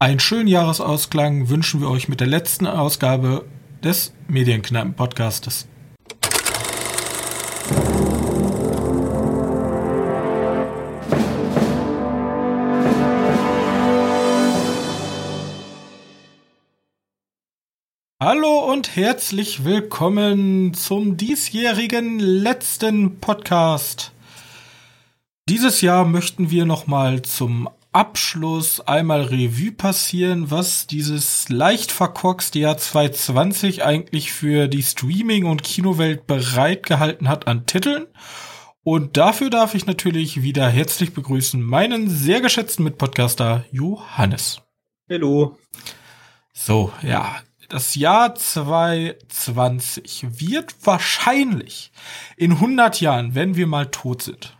Einen schönen Jahresausklang wünschen wir euch mit der letzten Ausgabe des Medienkneipen-Podcastes. Hallo und herzlich willkommen zum diesjährigen letzten Podcast. Dieses Jahr möchten wir nochmal zum Abschluss einmal Revue passieren, was dieses leicht verkorkste Jahr 2020 eigentlich für die Streaming- und Kinowelt bereitgehalten hat an Titeln. Und dafür darf ich natürlich wieder herzlich begrüßen meinen sehr geschätzten Mitpodcaster Johannes. Hallo. So, ja, das Jahr 2020 wird wahrscheinlich in 100 Jahren, wenn wir mal tot sind,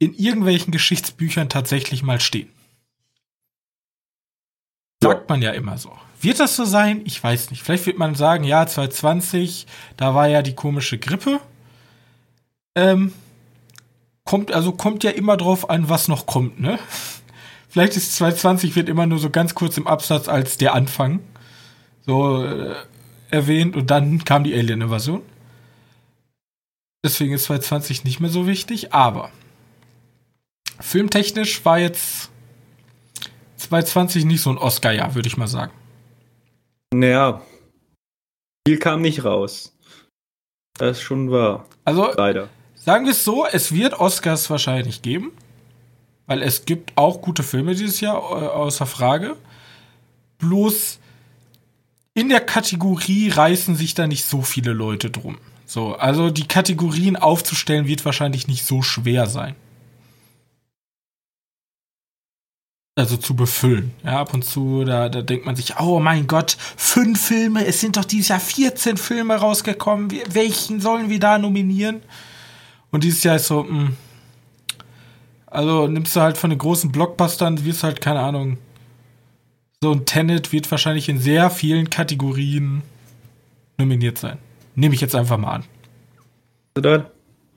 in irgendwelchen Geschichtsbüchern tatsächlich mal stehen. Sagt man ja immer so. Wird das so sein? Ich weiß nicht. Vielleicht wird man sagen, ja, 2020, da war ja die komische Grippe. Ähm, kommt, also kommt ja immer drauf an, was noch kommt, ne? Vielleicht ist 2020 wird immer nur so ganz kurz im Absatz als der Anfang so äh, erwähnt und dann kam die Alien-Invasion. Deswegen ist 2020 nicht mehr so wichtig, aber filmtechnisch war jetzt 2020 nicht so ein Oscar-Jahr, würde ich mal sagen. Naja, viel kam nicht raus. Das ist schon wahr. Also, Leider. sagen wir es so, es wird Oscars wahrscheinlich geben, weil es gibt auch gute Filme dieses Jahr, äh, außer Frage. Bloß in der Kategorie reißen sich da nicht so viele Leute drum. So, also die Kategorien aufzustellen wird wahrscheinlich nicht so schwer sein. Also zu befüllen. Ja, ab und zu, da, da denkt man sich, oh mein Gott, fünf Filme, es sind doch dieses Jahr 14 Filme rausgekommen, welchen sollen wir da nominieren? Und dieses Jahr ist so, mh, hm, also nimmst du halt von den großen Blockbustern, wirst halt, keine Ahnung, so ein Tenet wird wahrscheinlich in sehr vielen Kategorien nominiert sein. Nehme ich jetzt einfach mal an.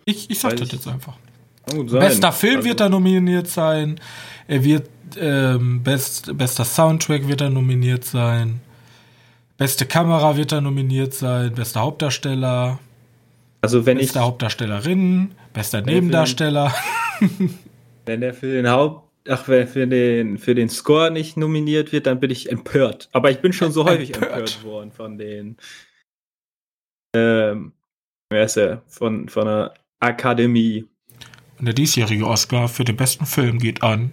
Ich, ich sag das jetzt einfach. Bester Film also. wird da nominiert sein. Er wird ähm, Best, bester Soundtrack wird da nominiert sein. Beste Kamera wird da nominiert sein. Bester Hauptdarsteller. Also wenn beste ich. Hauptdarstellerin. Bester Nebendarsteller. wenn der für den Haupt. Ach, wenn für den, für den Score nicht nominiert wird, dann bin ich empört. Aber ich bin schon so häufig empört, empört worden von den. Ähm, wer ist er? Von, von der Akademie. Und der diesjährige Oscar für den besten Film geht an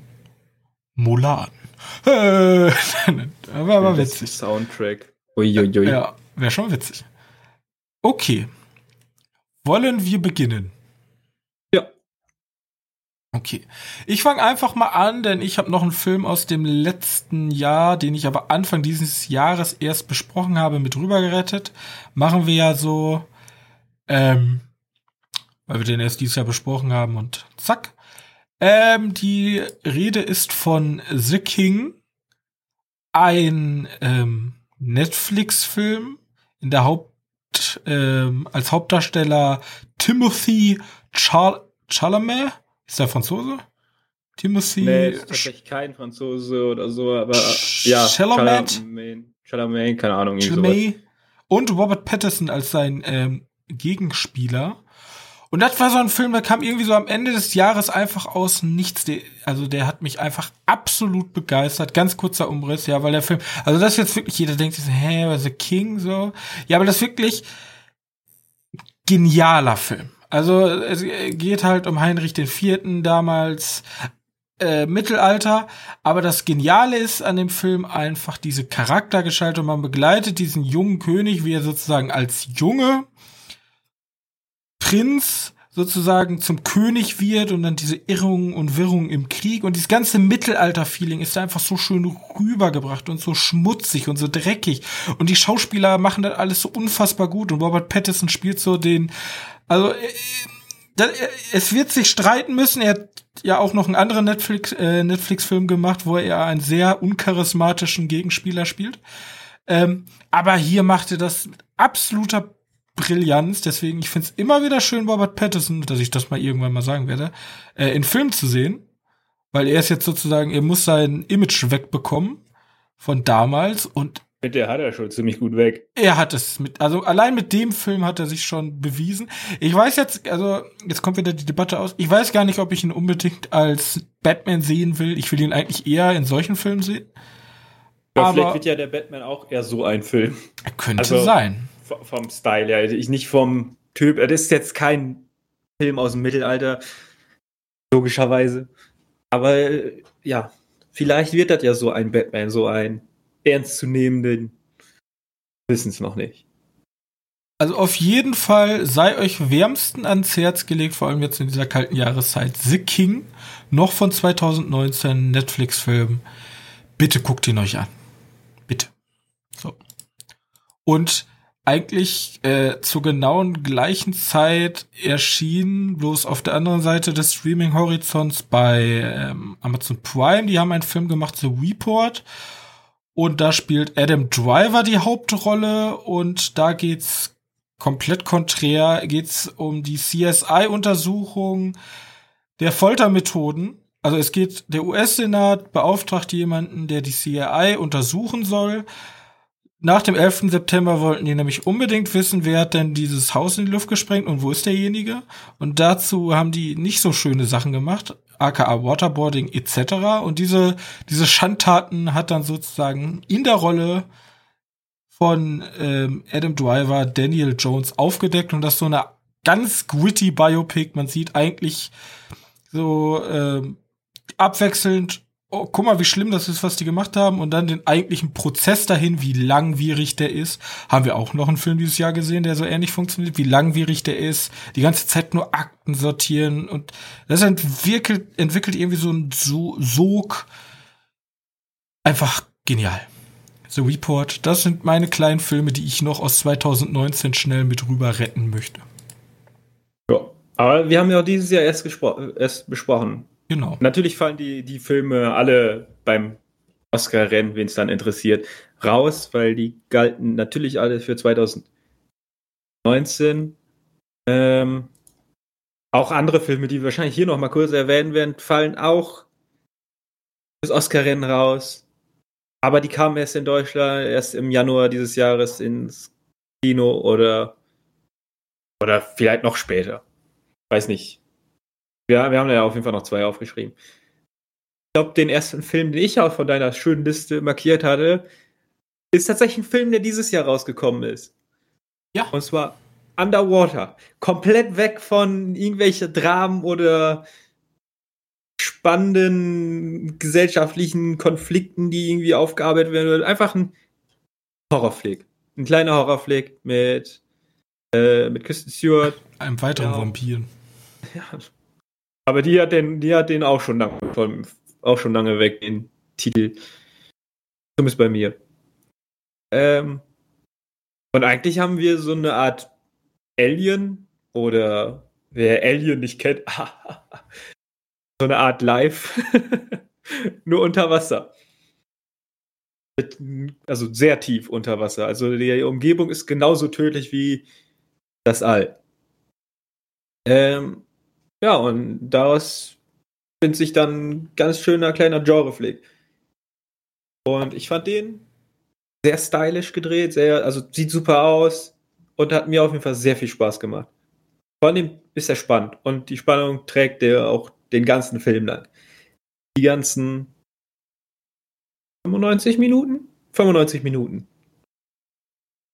Mulan. Äh, war aber witzig. Soundtrack. Uiuiui. Ja, wäre schon witzig. Okay. Wollen wir beginnen? Ja. Okay. Ich fange einfach mal an, denn ich habe noch einen Film aus dem letzten Jahr, den ich aber Anfang dieses Jahres erst besprochen habe, mit rübergerettet. Machen wir ja so, ähm, weil wir den erst dieses Jahr besprochen haben und zack. Ähm, die Rede ist von The King, ein ähm, Netflix-Film in der Haupt ähm, als Hauptdarsteller Timothy Chal Chalamet. Ist der Franzose? Timothy. Nee, ist tatsächlich kein Franzose oder so, aber ja. Chalamet. Chalamet, Chalamet keine Ahnung. Chalamet. Und Robert Patterson als sein ähm, Gegenspieler. Und das war so ein Film, der kam irgendwie so am Ende des Jahres einfach aus nichts. Also der hat mich einfach absolut begeistert. Ganz kurzer Umriss, ja, weil der Film, also das ist jetzt wirklich, jeder denkt sich hä, was The King, so. Ja, aber das ist wirklich genialer Film. Also es geht halt um Heinrich IV. damals, äh, Mittelalter, aber das Geniale ist an dem Film einfach diese Charaktergestaltung. Man begleitet diesen jungen König, wie er sozusagen als Junge Prinz sozusagen zum König wird und dann diese Irrungen und Wirrungen im Krieg und dieses ganze Mittelalter-Feeling ist da einfach so schön rübergebracht und so schmutzig und so dreckig und die Schauspieler machen das alles so unfassbar gut und Robert Pattinson spielt so den, also äh, äh, es wird sich streiten müssen. Er hat ja auch noch einen anderen Netflix äh, Netflix Film gemacht, wo er einen sehr uncharismatischen Gegenspieler spielt. Ähm, aber hier machte das absoluter Brillanz. Deswegen, ich finde es immer wieder schön, Robert Pattinson, dass ich das mal irgendwann mal sagen werde, äh, in Film zu sehen. Weil er ist jetzt sozusagen, er muss sein Image wegbekommen. von damals und mit der hat er schon ziemlich gut weg. Er hat es mit, also allein mit dem Film hat er sich schon bewiesen. Ich weiß jetzt, also jetzt kommt wieder die Debatte aus. Ich weiß gar nicht, ob ich ihn unbedingt als Batman sehen will. Ich will ihn eigentlich eher in solchen Filmen sehen. Ja, aber vielleicht wird ja der Batman auch eher so ein Film. Könnte also, sein. Vom Style her. Ich nicht vom Typ. Das ist jetzt kein Film aus dem Mittelalter. Logischerweise. Aber ja, vielleicht wird das ja so ein Batman, so ein ernstzunehmenden wissen es noch nicht. Also auf jeden Fall sei euch wärmsten ans Herz gelegt, vor allem jetzt in dieser kalten Jahreszeit, The King, noch von 2019, Netflix-Film. Bitte guckt ihn euch an. Bitte. So. Und eigentlich äh, zur genauen gleichen Zeit erschien, bloß auf der anderen Seite des Streaming-Horizonts bei ähm, Amazon Prime. Die haben einen Film gemacht, The Report. Und da spielt Adam Driver die Hauptrolle und da geht's komplett konträr, geht's um die CSI-Untersuchung der Foltermethoden. Also es geht, der US-Senat beauftragt jemanden, der die CIA untersuchen soll. Nach dem 11. September wollten die nämlich unbedingt wissen, wer hat denn dieses Haus in die Luft gesprengt und wo ist derjenige. Und dazu haben die nicht so schöne Sachen gemacht, aka Waterboarding etc. Und diese, diese Schandtaten hat dann sozusagen in der Rolle von ähm, Adam Driver Daniel Jones aufgedeckt und das ist so eine ganz gritty Biopic. Man sieht eigentlich so ähm, abwechselnd oh, guck mal, wie schlimm das ist, was die gemacht haben, und dann den eigentlichen Prozess dahin, wie langwierig der ist. Haben wir auch noch einen Film dieses Jahr gesehen, der so ähnlich funktioniert, wie langwierig der ist, die ganze Zeit nur Akten sortieren und das entwickelt, entwickelt irgendwie so ein Sog. Einfach genial. The Report, das sind meine kleinen Filme, die ich noch aus 2019 schnell mit rüber retten möchte. Ja, aber wir haben ja auch dieses Jahr erst, erst besprochen. Genau. Natürlich fallen die, die Filme alle beim Oscar-Rennen, wen es dann interessiert, raus, weil die galten natürlich alle für 2019. Ähm, auch andere Filme, die wir wahrscheinlich hier noch mal kurz erwähnen werden, fallen auch fürs Oscar-Rennen raus. Aber die kamen erst in Deutschland, erst im Januar dieses Jahres ins Kino oder, oder vielleicht noch später. Weiß nicht. Ja, wir haben ja auf jeden Fall noch zwei aufgeschrieben. Ich glaube, den ersten Film, den ich auch von deiner schönen Liste markiert hatte, ist tatsächlich ein Film, der dieses Jahr rausgekommen ist. Ja. Und zwar Underwater. Komplett weg von irgendwelchen Dramen oder spannenden gesellschaftlichen Konflikten, die irgendwie aufgearbeitet werden. Einfach ein Horrorflick. Ein kleiner Horrorflick mit, äh, mit Kristen Stewart. Einem weiteren ja. Vampir. Ja, aber die hat den, die hat den auch schon lange, auch schon lange weg, den Titel. Zumindest bei mir. Ähm, und eigentlich haben wir so eine Art Alien oder wer Alien nicht kennt, so eine Art Live, nur unter Wasser. Also sehr tief unter Wasser. Also die Umgebung ist genauso tödlich wie das All. Ähm, ja, und daraus findet sich dann ein ganz schöner kleiner Genreflick. Und ich fand den sehr stylisch gedreht, sehr, also sieht super aus und hat mir auf jeden Fall sehr viel Spaß gemacht. Vor allem ist er spannend und die Spannung trägt der auch den ganzen Film lang. Die ganzen 95 Minuten? 95 Minuten.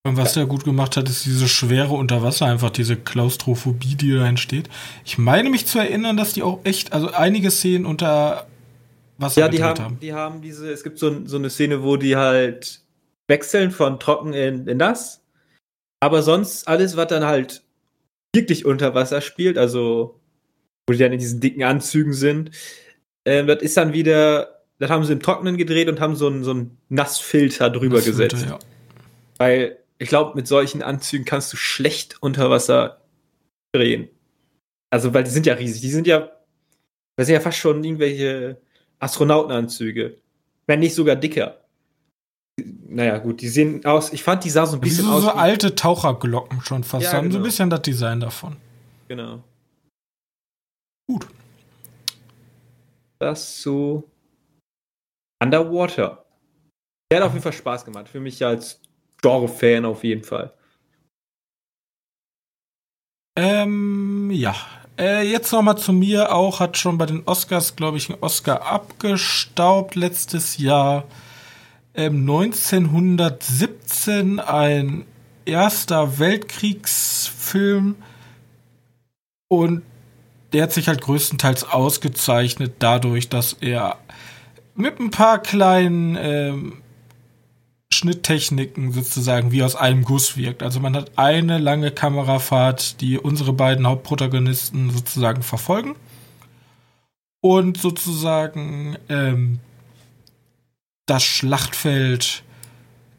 Und was der gut gemacht hat, ist diese schwere Unterwasser, einfach diese Klaustrophobie, die da entsteht. Ich meine mich zu erinnern, dass die auch echt, also einige Szenen unter Wasser ja, die haben, haben. Die haben diese, es gibt so, so eine Szene, wo die halt wechseln von trocken in, in nass. Aber sonst alles, was dann halt wirklich unter Wasser spielt, also wo die dann in diesen dicken Anzügen sind, äh, das ist dann wieder, das haben sie im Trocknen gedreht und haben so einen, so einen Nassfilter drüber Nassfilter, gesetzt. Ja. Weil ich glaube, mit solchen Anzügen kannst du schlecht unter Wasser drehen. Also, weil die sind ja riesig. Die sind ja, das sind ja fast schon irgendwelche Astronautenanzüge. Wenn nicht sogar dicker. Naja, gut, die sehen aus. Ich fand, die sah so ein bisschen so, aus. So alte Taucherglocken schon fast. Ja, haben genau. so ein genau. bisschen das Design davon. Genau. Gut. Das so. Underwater. Der hat auf jeden Fall Spaß gemacht. Für mich als Genre-Fan auf jeden Fall. Ähm, ja. Äh, jetzt nochmal zu mir auch, hat schon bei den Oscars, glaube ich, einen Oscar abgestaubt letztes Jahr. Ähm, 1917 ein erster Weltkriegsfilm und der hat sich halt größtenteils ausgezeichnet dadurch, dass er mit ein paar kleinen ähm, Schnitttechniken sozusagen wie aus einem Guss wirkt. Also man hat eine lange Kamerafahrt, die unsere beiden Hauptprotagonisten sozusagen verfolgen und sozusagen ähm, das Schlachtfeld,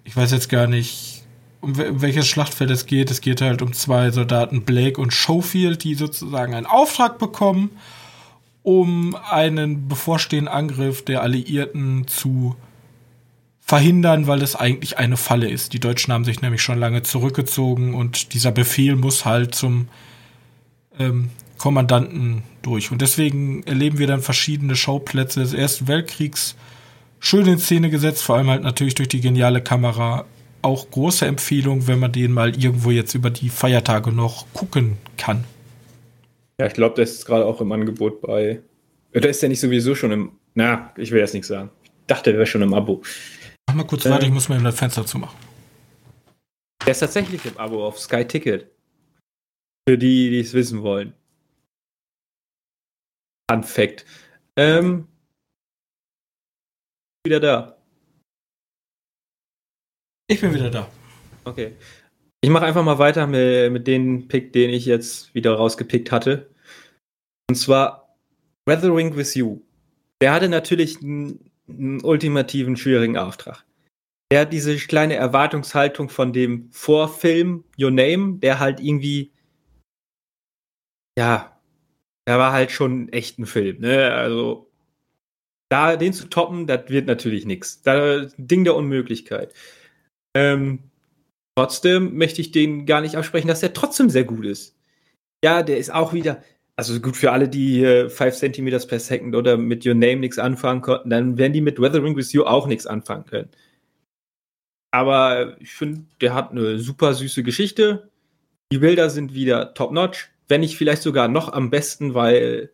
ich weiß jetzt gar nicht, um, um welches Schlachtfeld es geht. Es geht halt um zwei Soldaten, Blake und Schofield, die sozusagen einen Auftrag bekommen, um einen bevorstehenden Angriff der Alliierten zu verhindern, weil es eigentlich eine Falle ist. Die Deutschen haben sich nämlich schon lange zurückgezogen und dieser Befehl muss halt zum ähm, Kommandanten durch. Und deswegen erleben wir dann verschiedene Schauplätze des Ersten Weltkriegs schön in Szene gesetzt, vor allem halt natürlich durch die geniale Kamera. Auch große Empfehlung, wenn man den mal irgendwo jetzt über die Feiertage noch gucken kann. Ja, ich glaube, der ist gerade auch im Angebot bei. Oder ist der nicht sowieso schon im. Na, ich will jetzt nichts sagen. Ich dachte, der wäre schon im Abo. Mach mal kurz äh, weiter, ich muss mal eben das Fenster zumachen. Der ist tatsächlich im Abo auf Sky Ticket. Für die, die es wissen wollen. Fun Fact. Ähm, wieder da. Ich bin wieder da. Okay. Ich mache einfach mal weiter mit, mit dem Pick, den ich jetzt wieder rausgepickt hatte. Und zwar Weathering with You. Der hatte natürlich einen einen ultimativen, schwierigen Auftrag. Er hat diese kleine Erwartungshaltung von dem Vorfilm Your Name, der halt irgendwie, ja, der war halt schon echt ein Film, ne? Also, da den zu toppen, das wird natürlich nichts. Da Ding der Unmöglichkeit. Ähm, trotzdem möchte ich den gar nicht absprechen, dass der trotzdem sehr gut ist. Ja, der ist auch wieder, also gut für alle, die äh, 5 cm per Second oder mit Your Name nichts anfangen konnten, dann werden die mit Weathering with You auch nichts anfangen können. Aber ich finde, der hat eine super süße Geschichte. Die Bilder sind wieder top-notch, wenn nicht vielleicht sogar noch am besten, weil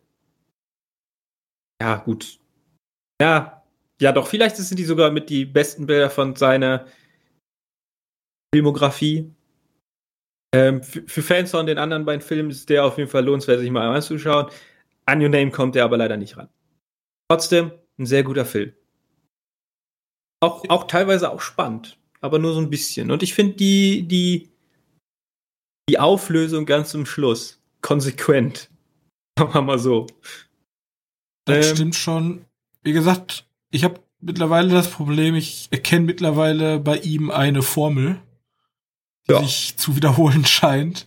ja, gut. Ja, ja, doch, vielleicht sind die sogar mit die besten Bilder von seiner Filmografie. Ähm, für, für, Fans von den anderen beiden Filmen ist der auf jeden Fall lohnenswert, sich mal anzuschauen. An Your Name kommt der aber leider nicht ran. Trotzdem ein sehr guter Film. Auch, auch teilweise auch spannend, aber nur so ein bisschen. Und ich finde die, die, die Auflösung ganz zum Schluss konsequent. Machen wir mal so. Das ähm, stimmt schon. Wie gesagt, ich habe mittlerweile das Problem, ich erkenne mittlerweile bei ihm eine Formel die ja. sich zu wiederholen scheint.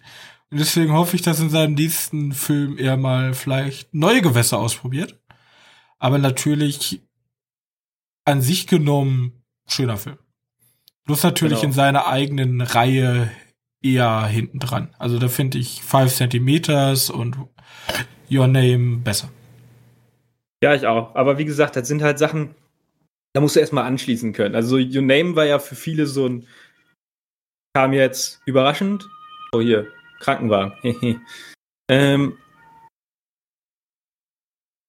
Und deswegen hoffe ich, dass in seinem nächsten Film er mal vielleicht neue Gewässer ausprobiert. Aber natürlich an sich genommen schöner Film. Bloß natürlich genau. in seiner eigenen Reihe eher hinten dran. Also da finde ich Five Centimeters und Your Name besser. Ja, ich auch. Aber wie gesagt, das sind halt Sachen, da musst du erstmal anschließen können. Also Your Name war ja für viele so ein kam jetzt überraschend. Oh, hier, Krankenwagen. ähm,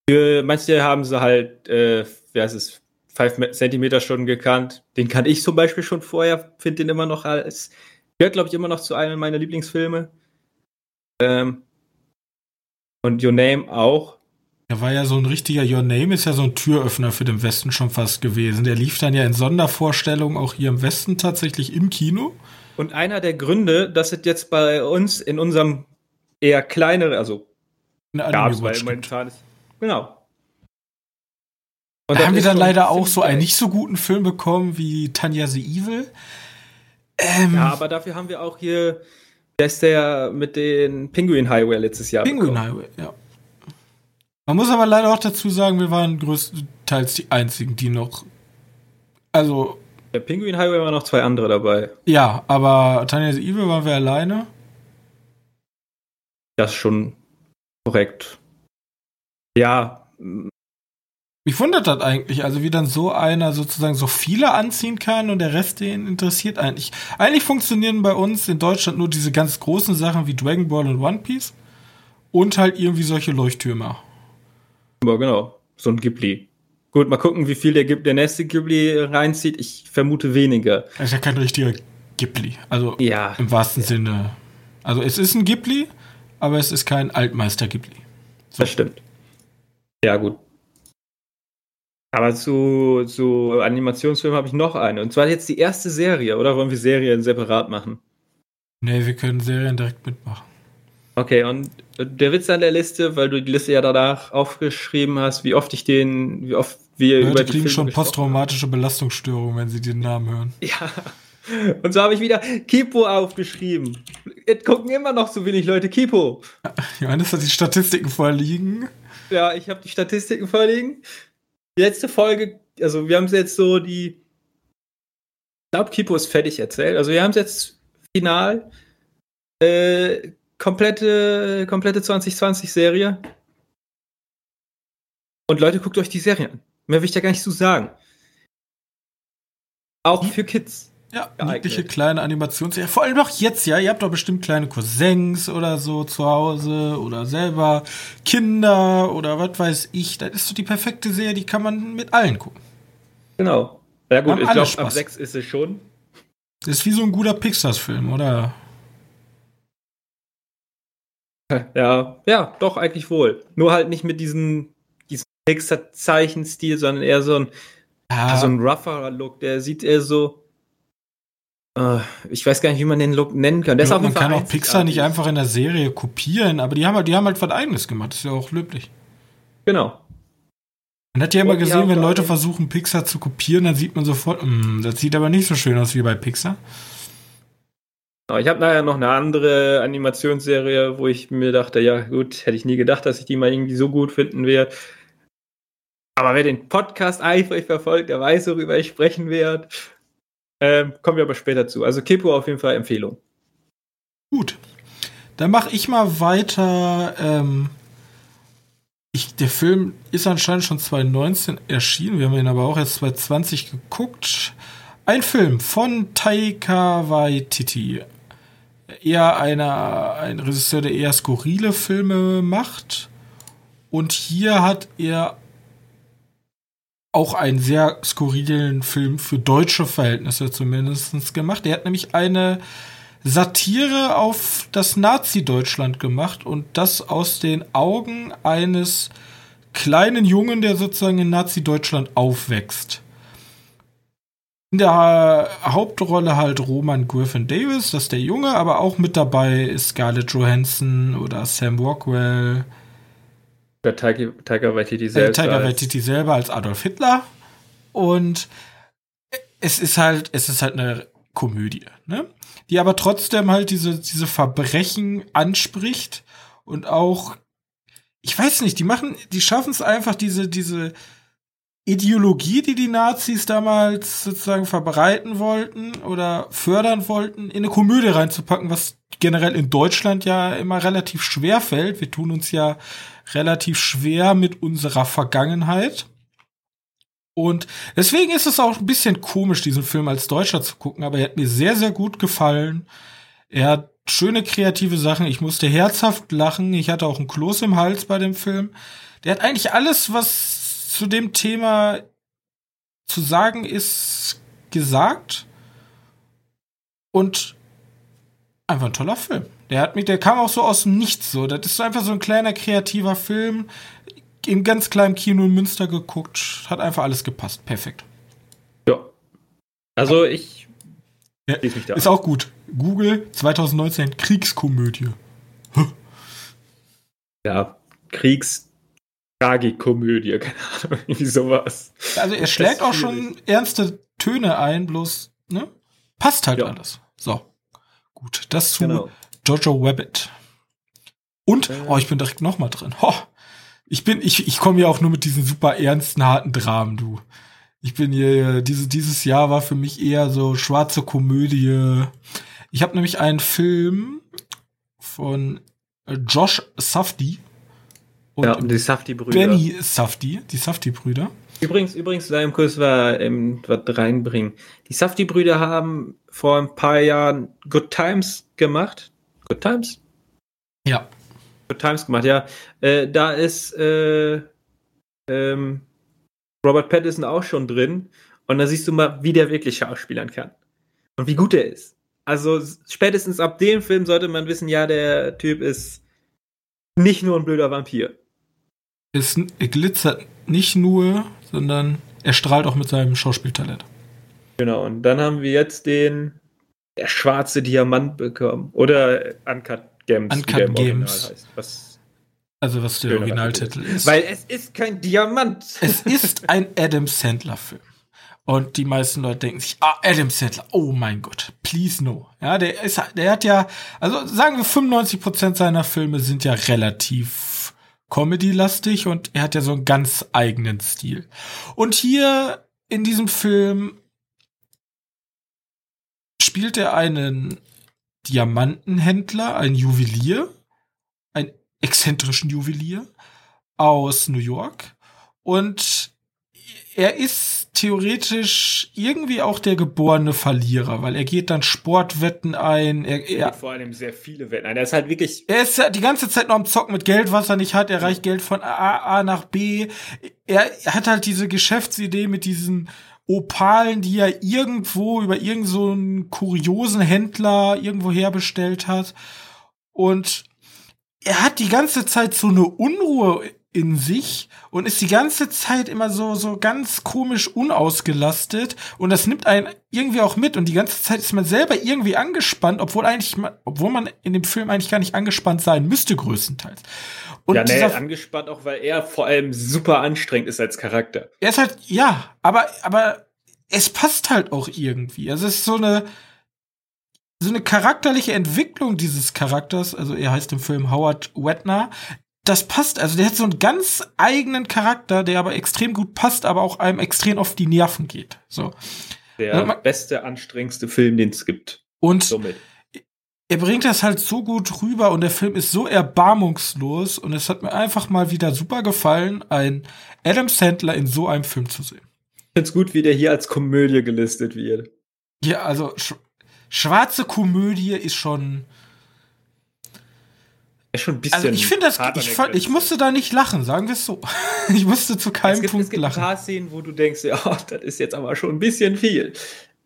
für manche haben sie halt, äh, wer ist es, 5 Zentimeter schon gekannt. Den kann ich zum Beispiel schon vorher, finde den immer noch als, gehört glaube ich immer noch zu einem meiner Lieblingsfilme. Ähm, und Your Name auch. Der war ja so ein richtiger Your Name ist ja so ein Türöffner für den Westen schon fast gewesen. Der lief dann ja in Sondervorstellungen auch hier im Westen tatsächlich im Kino. Und einer der Gründe, dass es jetzt bei uns in unserem eher kleineren, also gab es, momentan ist. Genau. Und da haben wir dann leider auch so einen nicht so guten Film bekommen wie Tanya the Evil. Ähm, ja, aber dafür haben wir auch hier, der ist der mit den Penguin Highway letztes Jahr. Penguin bekommen. Highway, ja. Man muss aber leider auch dazu sagen, wir waren größtenteils die einzigen, die noch, also der Penguin Highway war noch zwei andere dabei. Ja, aber Tanya's Evil waren wir alleine. Das ist schon korrekt. Ja. Mich wundert das eigentlich, also wie dann so einer sozusagen so viele anziehen kann und der Rest den interessiert eigentlich. Eigentlich funktionieren bei uns in Deutschland nur diese ganz großen Sachen wie Dragon Ball und One Piece und halt irgendwie solche Leuchttürmer. Ja, genau. So ein Ghibli. Gut, mal gucken, wie viel der, der nächste Ghibli reinzieht. Ich vermute weniger. Das ist ja kein richtiger Ghibli. Also Ja. im wahrsten Sinne. Also es ist ein Ghibli, aber es ist kein Altmeister Ghibli. Das stimmt. Ja, gut. Aber zu, zu Animationsfilmen habe ich noch eine. Und zwar jetzt die erste Serie. Oder wollen wir Serien separat machen? Nee, wir können Serien direkt mitmachen. Okay, und der Witz an der Liste, weil du die Liste ja danach aufgeschrieben hast, wie oft ich den, wie oft wir Leute über die kriegen Filme schon posttraumatische Belastungsstörungen, wenn sie den Namen hören. Ja. Und so habe ich wieder Kipo aufgeschrieben. Jetzt gucken immer noch so wenig Leute Kipo. Johannes hat die Statistiken vorliegen. Ja, ich habe die Statistiken vorliegen. Die letzte Folge, also wir haben es jetzt so die. Ich glaube, Kipo ist fertig erzählt. Also wir haben es jetzt final. Äh, komplette, komplette 2020-Serie. Und Leute, guckt euch die Serie an. Mehr will ich da gar nicht zu sagen. Auch für Kids. Ja, Geeignet. niedliche kleine Animationsserie. Vor allem doch jetzt, ja. Ihr habt doch bestimmt kleine Cousins oder so zu Hause oder selber Kinder oder was weiß ich. Das ist so die perfekte Serie, die kann man mit allen gucken. Genau. Ja gut, ich glaube, ab. 6 ist es schon. Das ist wie so ein guter Pixar-Film, oder? Ja, ja, doch, eigentlich wohl. Nur halt nicht mit diesem, diesem Pixar-Zeichenstil, sondern eher so ein, Ja, so ein rougher Look. Der sieht eher so. Äh, ich weiß gar nicht, wie man den Look nennen kann. Auf man kann auch Pixar nicht einfach in der Serie kopieren, aber die haben, halt- die haben halt was eigenes gemacht. Das ist ja auch löblich. Genau. Man hat ja immer gesehen, wenn Leute versuchen, Pixar zu kopieren, dann sieht man sofort, "Mm, das sieht aber nicht so schön aus wie bei Pixar. Aber Ich habe nachher noch eine andere Animationsserie, wo ich mir dachte, ja gut, hätte ich nie gedacht, dass ich die mal irgendwie so gut finden werde. Aber wer den Podcast eifrig verfolgt, der weiß, worüber ich sprechen werde. Ähm, kommen wir aber später zu. Also Kippo auf jeden Fall Empfehlung. Gut. Dann mache ich mal weiter. Ähm, ich, der Film ist anscheinend schon 2019 erschienen. Wir haben ihn aber auch erst 2020 geguckt. Ein Film von Taika Waititi. Eher einer, ein Regisseur, der eher skurrile Filme macht. Und hier hat er auch einen sehr skurrilen Film für deutsche Verhältnisse zumindest gemacht. Er hat nämlich eine Satire auf das Nazi-Deutschland gemacht und das aus den Augen eines kleinen Jungen, der sozusagen in Nazi-Deutschland aufwächst. In der Hauptrolle halt Roman Griffin Davis, das ist der Junge, aber auch mit dabei ist Scarlett Johansson oder Sam Rockwell, Der Taika, Taika Waititi äh, selbst. Taika als- Waititi selber als Adolf Hitler und es ist halt es ist halt eine Komödie, ne? Die aber trotzdem halt diese diese Verbrechen anspricht und auch ich weiß nicht, die machen die schaffen es einfach diese diese Ideologie, die die Nazis damals sozusagen verbreiten wollten oder fördern wollten, in eine Komödie reinzupacken, was generell in Deutschland ja immer relativ schwer fällt. Wir tun uns ja relativ schwer mit unserer Vergangenheit. Und deswegen ist es auch ein bisschen komisch, diesen Film als Deutscher zu gucken, aber er hat mir sehr, sehr gut gefallen. Er hat schöne kreative Sachen. Ich musste herzhaft lachen. Ich hatte auch einen Kloß im Hals bei dem Film. Der hat eigentlich alles, was zu dem Thema zu sagen ist, gesagt. Und einfach ein toller Film. Der hat mich, der kam auch so aus dem Nichts so. Das ist einfach so ein kleiner kreativer Film. In ganz kleinem Kino in Münster geguckt. Hat einfach alles gepasst. Perfekt. Ja. Also ich Ja, Ist auch gut. Google 2019 Kriegskomödie. Ja, Kriegs Tragikomödie, keine Ahnung, irgendwie sowas. Also er schlägt auch schwierig. schon ernste Töne ein, bloß, ne? Passt halt Ja. alles. So. Gut, das zu Genau. Jojo Rabbit. Und, Äh. oh, ich bin direkt noch mal drin. Ho, ich bin, ich, ich komme ja auch nur mit diesen super ernsten, harten Dramen, du. Ich bin hier, diese, dieses Jahr war für mich eher so schwarze Komödie. Ich habe nämlich einen Film von äh, Josh Safdie und Ja, und die Safti-Brüder. Benny Safdie, die Safdie-Brüder. Übrigens, übrigens, da im Kurs war ähm, was reinbringen. Die Safti-Brüder haben vor ein paar Jahren Good Times gemacht. Good Times? Ja. Good Times gemacht, ja. Äh, da ist äh, ähm, Robert Pattinson auch schon drin. Und da siehst du mal, wie der wirklich schauspielern kann. Und wie gut er ist. Also spätestens ab dem Film sollte man wissen, ja, der Typ ist nicht nur ein blöder Vampir. Es glitzert nicht nur, sondern er strahlt auch mit seinem Schauspieltalent. Genau, und dann haben wir jetzt den der schwarze Diamant bekommen. Oder Uncut Gems, Uncut Gems. Heißt. Was Also was der Originaltitel ist. Weil es ist kein Diamant. es ist ein Adam Sandler-Film. Und die meisten Leute denken sich, ah, Adam Sandler, oh mein Gott, please no. Ja, der ist, der hat ja, also sagen wir 95% seiner Filme sind ja relativ Comedy-lastig und er hat ja so einen ganz eigenen Stil. Und hier in diesem Film spielt er einen Diamantenhändler, einen Juwelier, einen exzentrischen Juwelier aus New York. Und er ist theoretisch irgendwie auch der geborene Verlierer, weil er geht dann Sportwetten ein. Er, er, Vor allem sehr viele Wetten. Er ist halt wirklich. er ist ja die ganze Zeit noch am Zocken mit Geld, was er nicht hat. Er reicht Geld von A, A nach B. Er hat halt diese Geschäftsidee mit diesen Opalen, die er irgendwo über irgendeinen so einen kuriosen Händler irgendwo herbestellt hat. Und er hat die ganze Zeit so eine Unruhe in sich und ist die ganze Zeit immer so so ganz komisch unausgelastet und das nimmt einen irgendwie auch mit und die ganze Zeit ist man selber irgendwie angespannt, obwohl eigentlich obwohl man in dem Film eigentlich gar nicht angespannt sein müsste größtenteils. Und ja, nee, angespannt auch, weil er vor allem super anstrengend ist als Charakter. er ist halt ja, aber aber es passt halt auch irgendwie. Also es ist so eine so eine charakterliche Entwicklung dieses Charakters, also er heißt im Film Howard Wetner, das passt, also der hat so einen ganz eigenen Charakter, der aber extrem gut passt, aber auch einem extrem auf die Nerven geht. So. Der man- beste, anstrengendste Film, den es gibt. Und Somit. er bringt das halt so gut rüber und der Film ist so erbarmungslos und es hat mir einfach mal wieder super gefallen, einen Adam Sandler in so einem Film zu sehen. Ich find's gut, wie der hier als Komödie gelistet wird. Ja, also sch schwarze Komödie ist schon. Ist schon ein bisschen. Also ich finde das, ich, fand- ich musste da nicht lachen, sagen wir es so. Ich musste zu keinem es gibt, Punkt es gibt ein lachen. paar Szenen, wo du denkst, ja, das ist jetzt aber schon ein bisschen viel.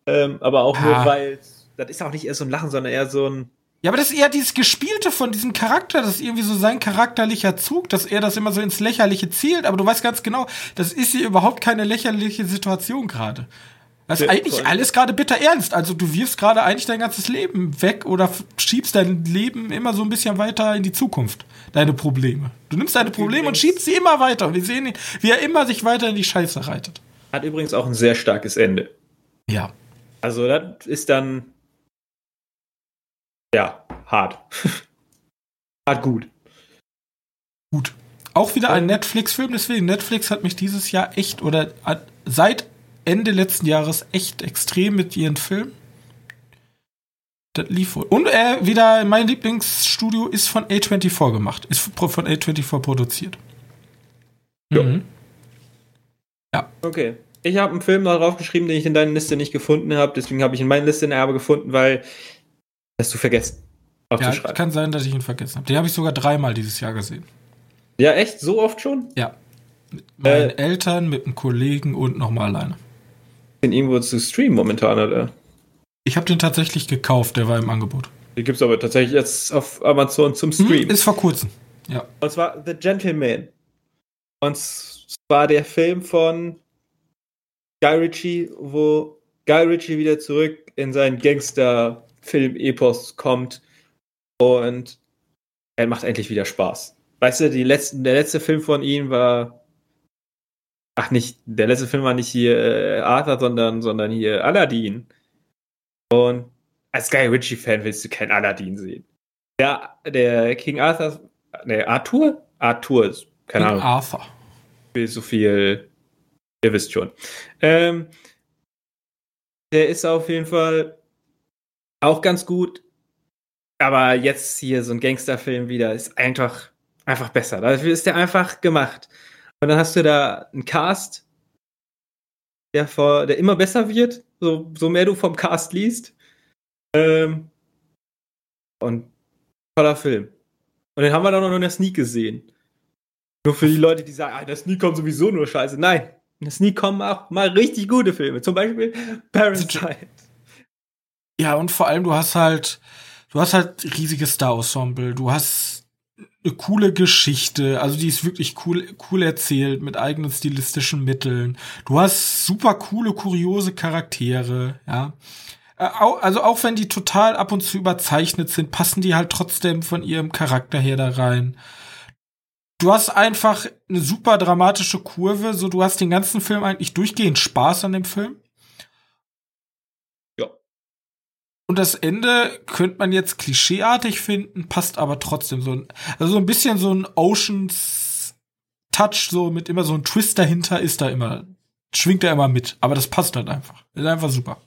Ähm, aber auch Ah. nur, weil das ist auch nicht eher so ein Lachen, sondern eher so ein. Ja, aber das ist eher dieses Gespielte von diesem Charakter, das ist irgendwie so sein charakterlicher Zug, dass er das immer so ins Lächerliche zielt, aber du weißt ganz genau, das ist hier überhaupt keine lächerliche Situation gerade. Das ist eigentlich alles gerade bitter ernst. Also du wirfst gerade eigentlich dein ganzes Leben weg oder schiebst dein Leben immer so ein bisschen weiter in die Zukunft. Deine Probleme. Du nimmst deine Probleme und schiebst sie immer weiter. Und wir sehen, ihn, wie er immer sich weiter in die Scheiße reitet. Hat übrigens auch ein sehr starkes Ende. Ja. Also, das ist dann. Ja, hart. hart gut. Gut. Auch wieder ein Netflix-Film, deswegen Netflix hat mich dieses Jahr echt oder seit Ende letzten Jahres echt extrem mit ihren Filmen. Das lief wohl. Und äh, wieder mein Lieblingsstudio ist von A24 gemacht. Ist von A24 produziert. Ja. Mhm. Okay. Ich habe einen Film da draufgeschrieben, den ich in deiner Liste nicht gefunden habe. Deswegen habe ich in meiner Liste eine Erbe gefunden, weil hast du vergessen Ja, kann sein, dass ich ihn vergessen habe. Den habe ich sogar dreimal dieses Jahr gesehen. Ja, echt? So oft schon? Ja. Mit meinen Äh. Eltern, mit einem Kollegen und nochmal alleine. Den irgendwo zu streamen momentan, oder? Ich habe den tatsächlich gekauft, der war im Angebot. Den gibt's aber tatsächlich jetzt auf Amazon zum Hm, Stream. ist vor kurzem. Ja. Und zwar The Gentleman. Und zwar der Film von Guy Ritchie, wo Guy Ritchie wieder zurück in seinen Gangster-Film-Epos kommt. Und er macht endlich wieder Spaß. Weißt du, die letzten, der letzte Film von ihm war. Ach, nicht, der letzte Film war nicht hier äh, Arthur, sondern, sondern hier Aladdin. Und als Guy Ritchie-Fan willst du keinen Aladdin sehen. Der, der King Arthur, ne, Arthur? Arthur, ist- keine King Ahnung Arthur. will so viel. Ihr wisst schon. Ähm, der ist auf jeden Fall auch ganz gut. Aber jetzt hier so ein Gangsterfilm wieder ist einfach, einfach besser. Dafür ist der einfach gemacht. Und dann hast du da einen Cast, der, vor, der immer besser wird, so, so mehr du vom Cast liest. Ähm, und toller Film. Und den haben wir dann noch in der Sneak gesehen. Nur für die Leute, die sagen, ah, der Sneak kommt sowieso nur Scheiße. Nein, in der Sneak kommen auch mal richtig gute Filme. Zum Beispiel Parasite. Ja, und vor allem, du hast halt, du hast halt riesiges Star-Ensemble. Du hast eine coole Geschichte, also die ist wirklich cool, cool erzählt mit eigenen stilistischen Mitteln. Du hast super coole, kuriose Charaktere, ja. Äh, also auch wenn die total ab und zu überzeichnet sind, passen die halt trotzdem von ihrem Charakter her da rein. Du hast einfach eine super dramatische Kurve, so du hast den ganzen Film eigentlich durchgehend Spaß an dem Film. Und das Ende könnte man jetzt klischeeartig finden, passt aber trotzdem so ein, also so ein bisschen so ein Oceans Touch, so mit immer so ein Twist dahinter ist da immer, schwingt er immer mit. Aber das passt halt einfach. Ist einfach super.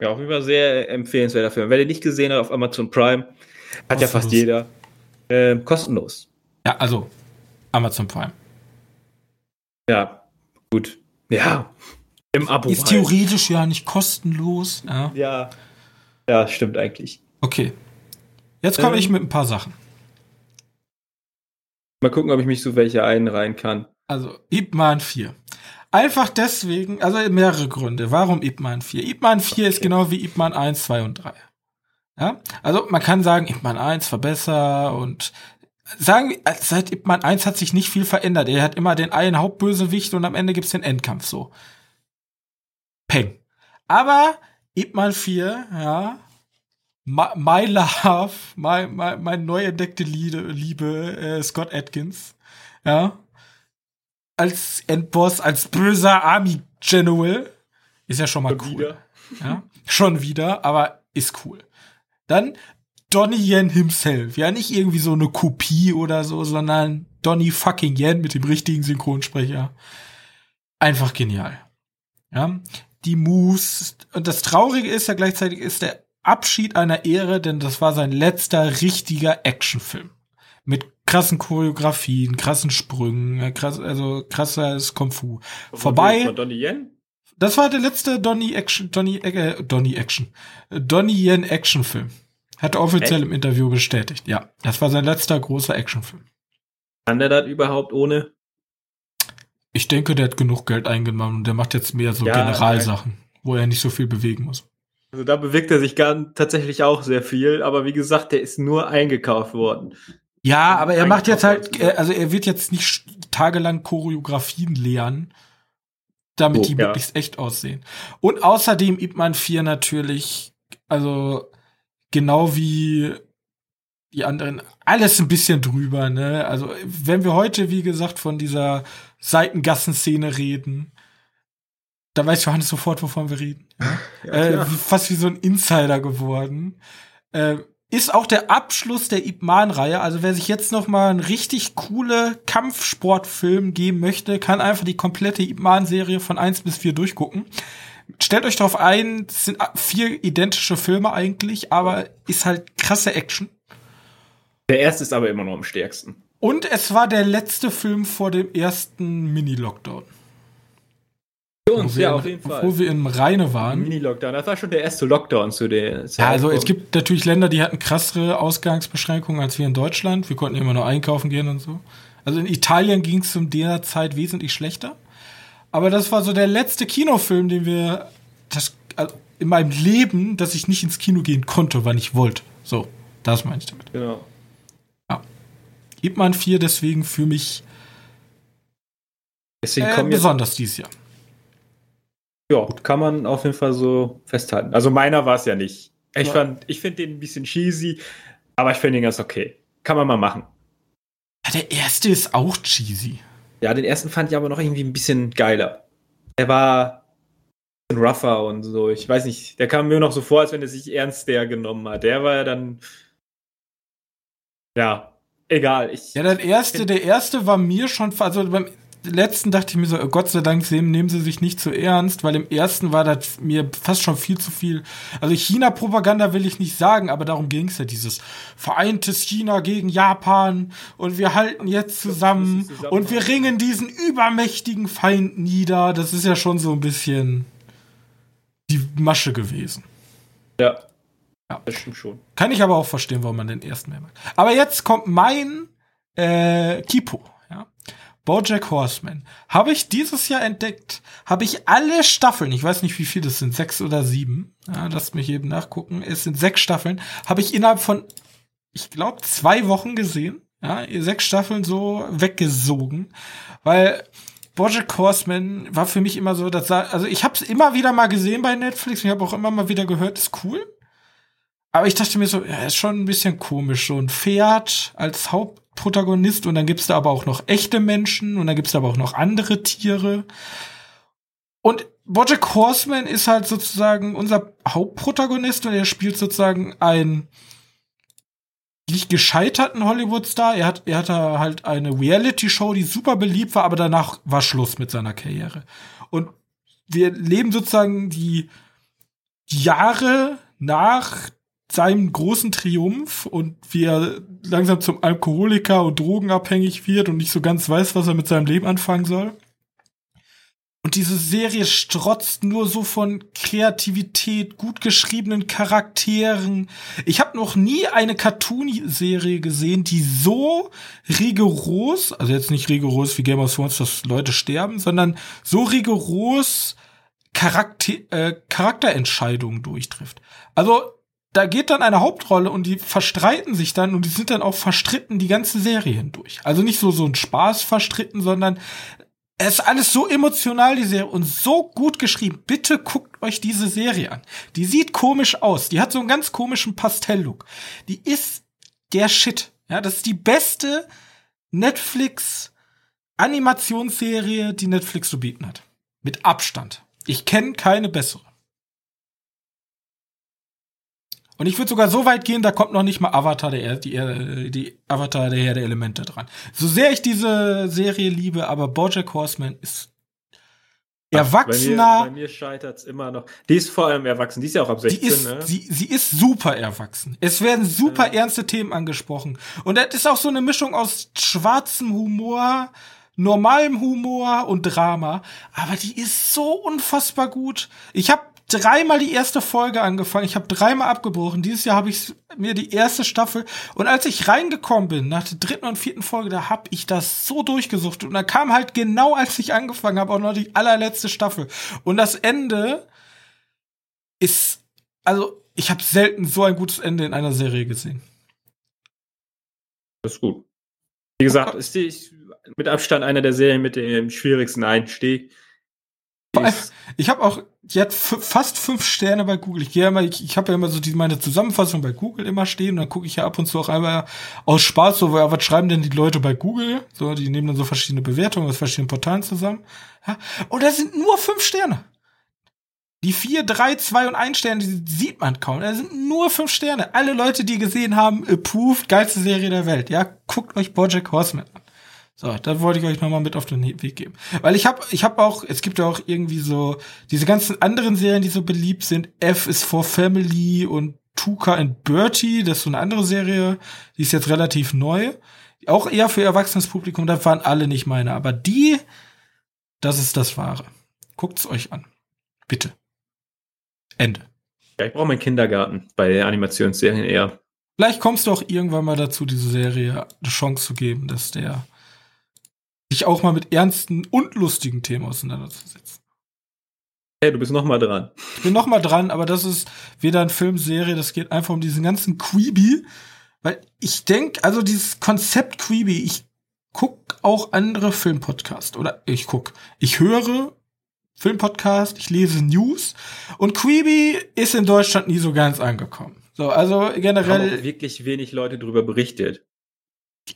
Ja, auf jeden Fall sehr empfehlenswerter Film. Wer den nicht gesehen hat auf Amazon Prime, hat kostenlos. ja fast jeder. Ähm, kostenlos. Ja, also Amazon Prime. Ja, gut. Ja, im Abo. Ist halt. theoretisch ja nicht kostenlos. Ja. ja. Ja, stimmt eigentlich. Okay. Jetzt komme ähm, ich mit ein paar Sachen. Mal gucken, ob ich mich so welche einreihen kann. Also, Ip Man 4. Einfach deswegen, also mehrere Gründe. Warum Ip Man 4? Ip Man 4 okay. ist genau wie Ip Man 1, 2 und 3. Ja? Also, man kann sagen, Ip Man 1 war besser und sagen wir, seit Ip Man 1 hat sich nicht viel verändert. Er hat immer den einen Hauptbösewicht und am Ende gibt's den Endkampf so. Peng. Aber Ip Man 4, ja. My, my Love, my, my, mein neu entdeckte Liebe, Liebe äh, Scott Atkins, ja. Als Endboss, als böser Army General. Ist ja schon mal schon cool. Wieder. Ja, schon wieder, aber ist cool. Dann Donnie Yen himself. Ja, nicht irgendwie so eine Kopie oder so, sondern Donnie fucking Yen mit dem richtigen Synchronsprecher. Einfach genial. Ja, die Moves. Und das Traurige ist ja gleichzeitig ist der Abschied einer Ehre, denn das war sein letzter richtiger Actionfilm. Mit krassen Choreografien, krassen Sprüngen, äh, krass, also krasses Kung Fu. Vorbei. Von Donnie Yen? Das war der letzte Donnie Action, Donnie, äh, Donnie Action, Donnie Yen Actionfilm. Hat er offiziell Echt? im Interview bestätigt. Ja, das war sein letzter großer Actionfilm. Kann der das überhaupt ohne? Ich denke, der hat genug Geld eingenommen und der macht jetzt mehr so ja, Generalsachen, wo er nicht so viel bewegen muss. Also da bewegt er sich gar tatsächlich auch sehr viel, aber wie gesagt, der ist nur eingekauft worden. Ja, aber er macht jetzt halt, also er wird jetzt nicht tagelang Choreografien lernen, damit oh, die ja. möglichst echt aussehen. Und außerdem Ip Man 4 natürlich, also genau wie die anderen, alles ein bisschen drüber, ne? Also, wenn wir heute, wie gesagt, von dieser Seitengassenszene reden, da weiß Johannes sofort, wovon wir reden. Ja, äh, fast wie so ein Insider geworden. Äh, ist auch der Abschluss der Ip Man-Reihe. Also wer sich jetzt noch mal einen richtig coole Kampfsportfilm geben möchte, kann einfach die komplette Ip Man-Serie von 1 bis 4 durchgucken. Stellt euch darauf ein, es sind vier identische Filme eigentlich, aber ist halt krasse Action. Der erste ist aber immer noch am stärksten. Und es war der letzte Film vor dem ersten Mini-Lockdown. Für uns, ja, auf jeden Fall. Wo wir im Rheine waren. Mini-Lockdown, das war schon der erste Lockdown zu der Zeit. Ja, also es gibt natürlich Länder, die hatten krassere Ausgangsbeschränkungen als wir in Deutschland. Wir konnten immer nur einkaufen gehen und so. Also in Italien ging es zu der Zeit wesentlich schlechter. Aber das war so der letzte Kinofilm, den wir das, also in meinem Leben, dass ich nicht ins Kino gehen konnte, wann ich wollte. So, das meine ich damit. Genau. Ip Man 4 deswegen für mich deswegen äh, besonders dieses Jahr. Ja, kann man auf jeden Fall so festhalten. Also meiner war es ja nicht. Ich, ja. ich finde den ein bisschen cheesy, aber ich finde ihn ganz okay. Kann man mal machen. Ja, der erste ist auch cheesy. Ja, den ersten fand ich aber noch irgendwie ein bisschen geiler. Er war ein bisschen rougher und so. Ich weiß nicht, der kam mir noch so vor, als wenn er sich ernst der genommen hat. Der war ja dann. Ja, egal. Ich, ja, der erste, der erste war mir schon, also beim, letzten dachte ich mir so, oh Gott sei Dank nehmen sie sich nicht zu ernst, weil im ersten war das mir fast schon viel zu viel. Also China-Propaganda will ich nicht sagen, aber darum ging es ja, dieses vereintes China gegen Japan und wir halten jetzt zusammen und wir ringen diesen übermächtigen Feind nieder. Das ist ja schon so ein bisschen die Masche gewesen. Ja. Ja, das stimmt schon. Kann ich aber auch verstehen, warum man den ersten mehr mag. Aber jetzt kommt mein äh, Kipo. Ja. Bojack Horseman. Habe ich dieses Jahr entdeckt. Habe ich alle Staffeln, ich weiß nicht, wie viele das sind, sechs oder sieben. Ja, lasst mich eben nachgucken. Es sind sechs Staffeln. Habe ich innerhalb von, ich glaube, zwei Wochen gesehen. Ja, sechs Staffeln so weggesogen. Weil Bojack Horseman war für mich immer so, dass also ich habe es immer wieder mal gesehen bei Netflix. Ich habe auch immer mal wieder gehört, ist cool. Aber ich dachte mir so, ja, ist schon ein bisschen komisch. So ein Pferd als Hauptprotagonist und dann gibt's da aber auch noch echte Menschen und dann gibt's da aber auch noch andere Tiere. Und Bojack Horseman ist halt sozusagen unser Hauptprotagonist und er spielt sozusagen einen nicht gescheiterten Hollywood-Star. Er hat, er hatte halt eine Reality-Show, die super beliebt war, aber danach war Schluss mit seiner Karriere. Und wir leben sozusagen die Jahre nach seinem großen Triumph und wie er langsam zum Alkoholiker und drogenabhängig wird und nicht so ganz weiß, was er mit seinem Leben anfangen soll. Und diese Serie strotzt nur so von Kreativität, gut geschriebenen Charakteren. Ich habe noch nie eine Cartoon-Serie gesehen, die so rigoros, also jetzt nicht rigoros wie Game of Thrones, dass Leute sterben, sondern so rigoros Charakter, äh, Charakterentscheidungen durchtrifft. Also da geht dann eine Hauptrolle und die verstreiten sich dann und die sind dann auch verstritten die ganze Serie hindurch. Also nicht so so ein Spaß verstritten, sondern es ist alles so emotional, die Serie, und so gut geschrieben. Bitte guckt euch diese Serie an. Die sieht komisch aus. Die hat so einen ganz komischen Pastelllook. Die ist der Shit. Ja, das ist die beste Netflix Animationsserie, die Netflix zu bieten hat. Mit Abstand. Ich kenne keine bessere. Und ich würde sogar so weit gehen, da kommt noch nicht mal Avatar der die, die Avatar der Herr der Elemente dran. So sehr ich diese Serie liebe, aber BoJack Horseman ist erwachsener. Bei mir, bei mir scheitert's immer noch. Die ist vor allem erwachsen. Die ist ja auch ab 16, die ist, ne? Sie, sie ist super erwachsen. Es werden super ja. ernste Themen angesprochen. Und das ist auch so eine Mischung aus schwarzem Humor, normalem Humor und Drama. Aber die ist so unfassbar gut. Ich habe dreimal die erste Folge angefangen. Ich habe dreimal abgebrochen. Dieses Jahr habe ich mir die erste Staffel und als ich reingekommen bin nach der dritten und vierten Folge, da habe ich das so durchgesucht und da kam halt genau als ich angefangen habe auch noch die allerletzte Staffel und das Ende ist also ich habe selten so ein gutes Ende in einer Serie gesehen. Das ist gut. Wie gesagt, ist die mit Abstand einer der Serien mit dem schwierigsten Einstieg. Ich habe auch, die hat fast fünf Sterne bei Google. Ich gehe ja immer, ich, ich habe ja immer so die, meine Zusammenfassung bei Google immer stehen und dann gucke ich ja ab und zu auch einmal aus Spaß so, was schreiben denn die Leute bei Google? So, die nehmen dann so verschiedene Bewertungen aus verschiedenen Portalen zusammen. Ja, und da sind nur fünf Sterne. Die vier, drei, zwei und ein Sterne, die sieht man kaum. Da sind nur fünf Sterne. Alle Leute, die gesehen haben, approved, geilste Serie der Welt. Ja, guckt euch Bojack Horseman an. So, da wollte ich euch nochmal mit auf den Weg geben. Weil ich habe ich hab auch, es gibt ja auch irgendwie so diese ganzen anderen Serien, die so beliebt sind. F is for Family und Tuka and Bertie, das ist so eine andere Serie, die ist jetzt relativ neu. Auch eher für erwachsenes Publikum, da waren alle nicht meine. Aber die, das ist das Wahre. Guckt's euch an. Bitte. Ende. Ja, ich brauche meinen Kindergarten bei Animationsserien eher. Vielleicht kommst du auch irgendwann mal dazu, diese Serie eine Chance zu geben, dass der sich auch mal mit ernsten und lustigen Themen auseinanderzusetzen. Hey, du bist noch mal dran. Ich bin noch mal dran, aber das ist weder ein Film, Serie, das geht einfach um diesen ganzen Queeby. Weil ich denke, also dieses Konzept Queeby, ich guck auch andere Filmpodcasts oder ich guck, ich höre Filmpodcast, ich lese News und Queeby ist in Deutschland nie so ganz angekommen. So, also generell. Haben wirklich wenig Leute darüber berichtet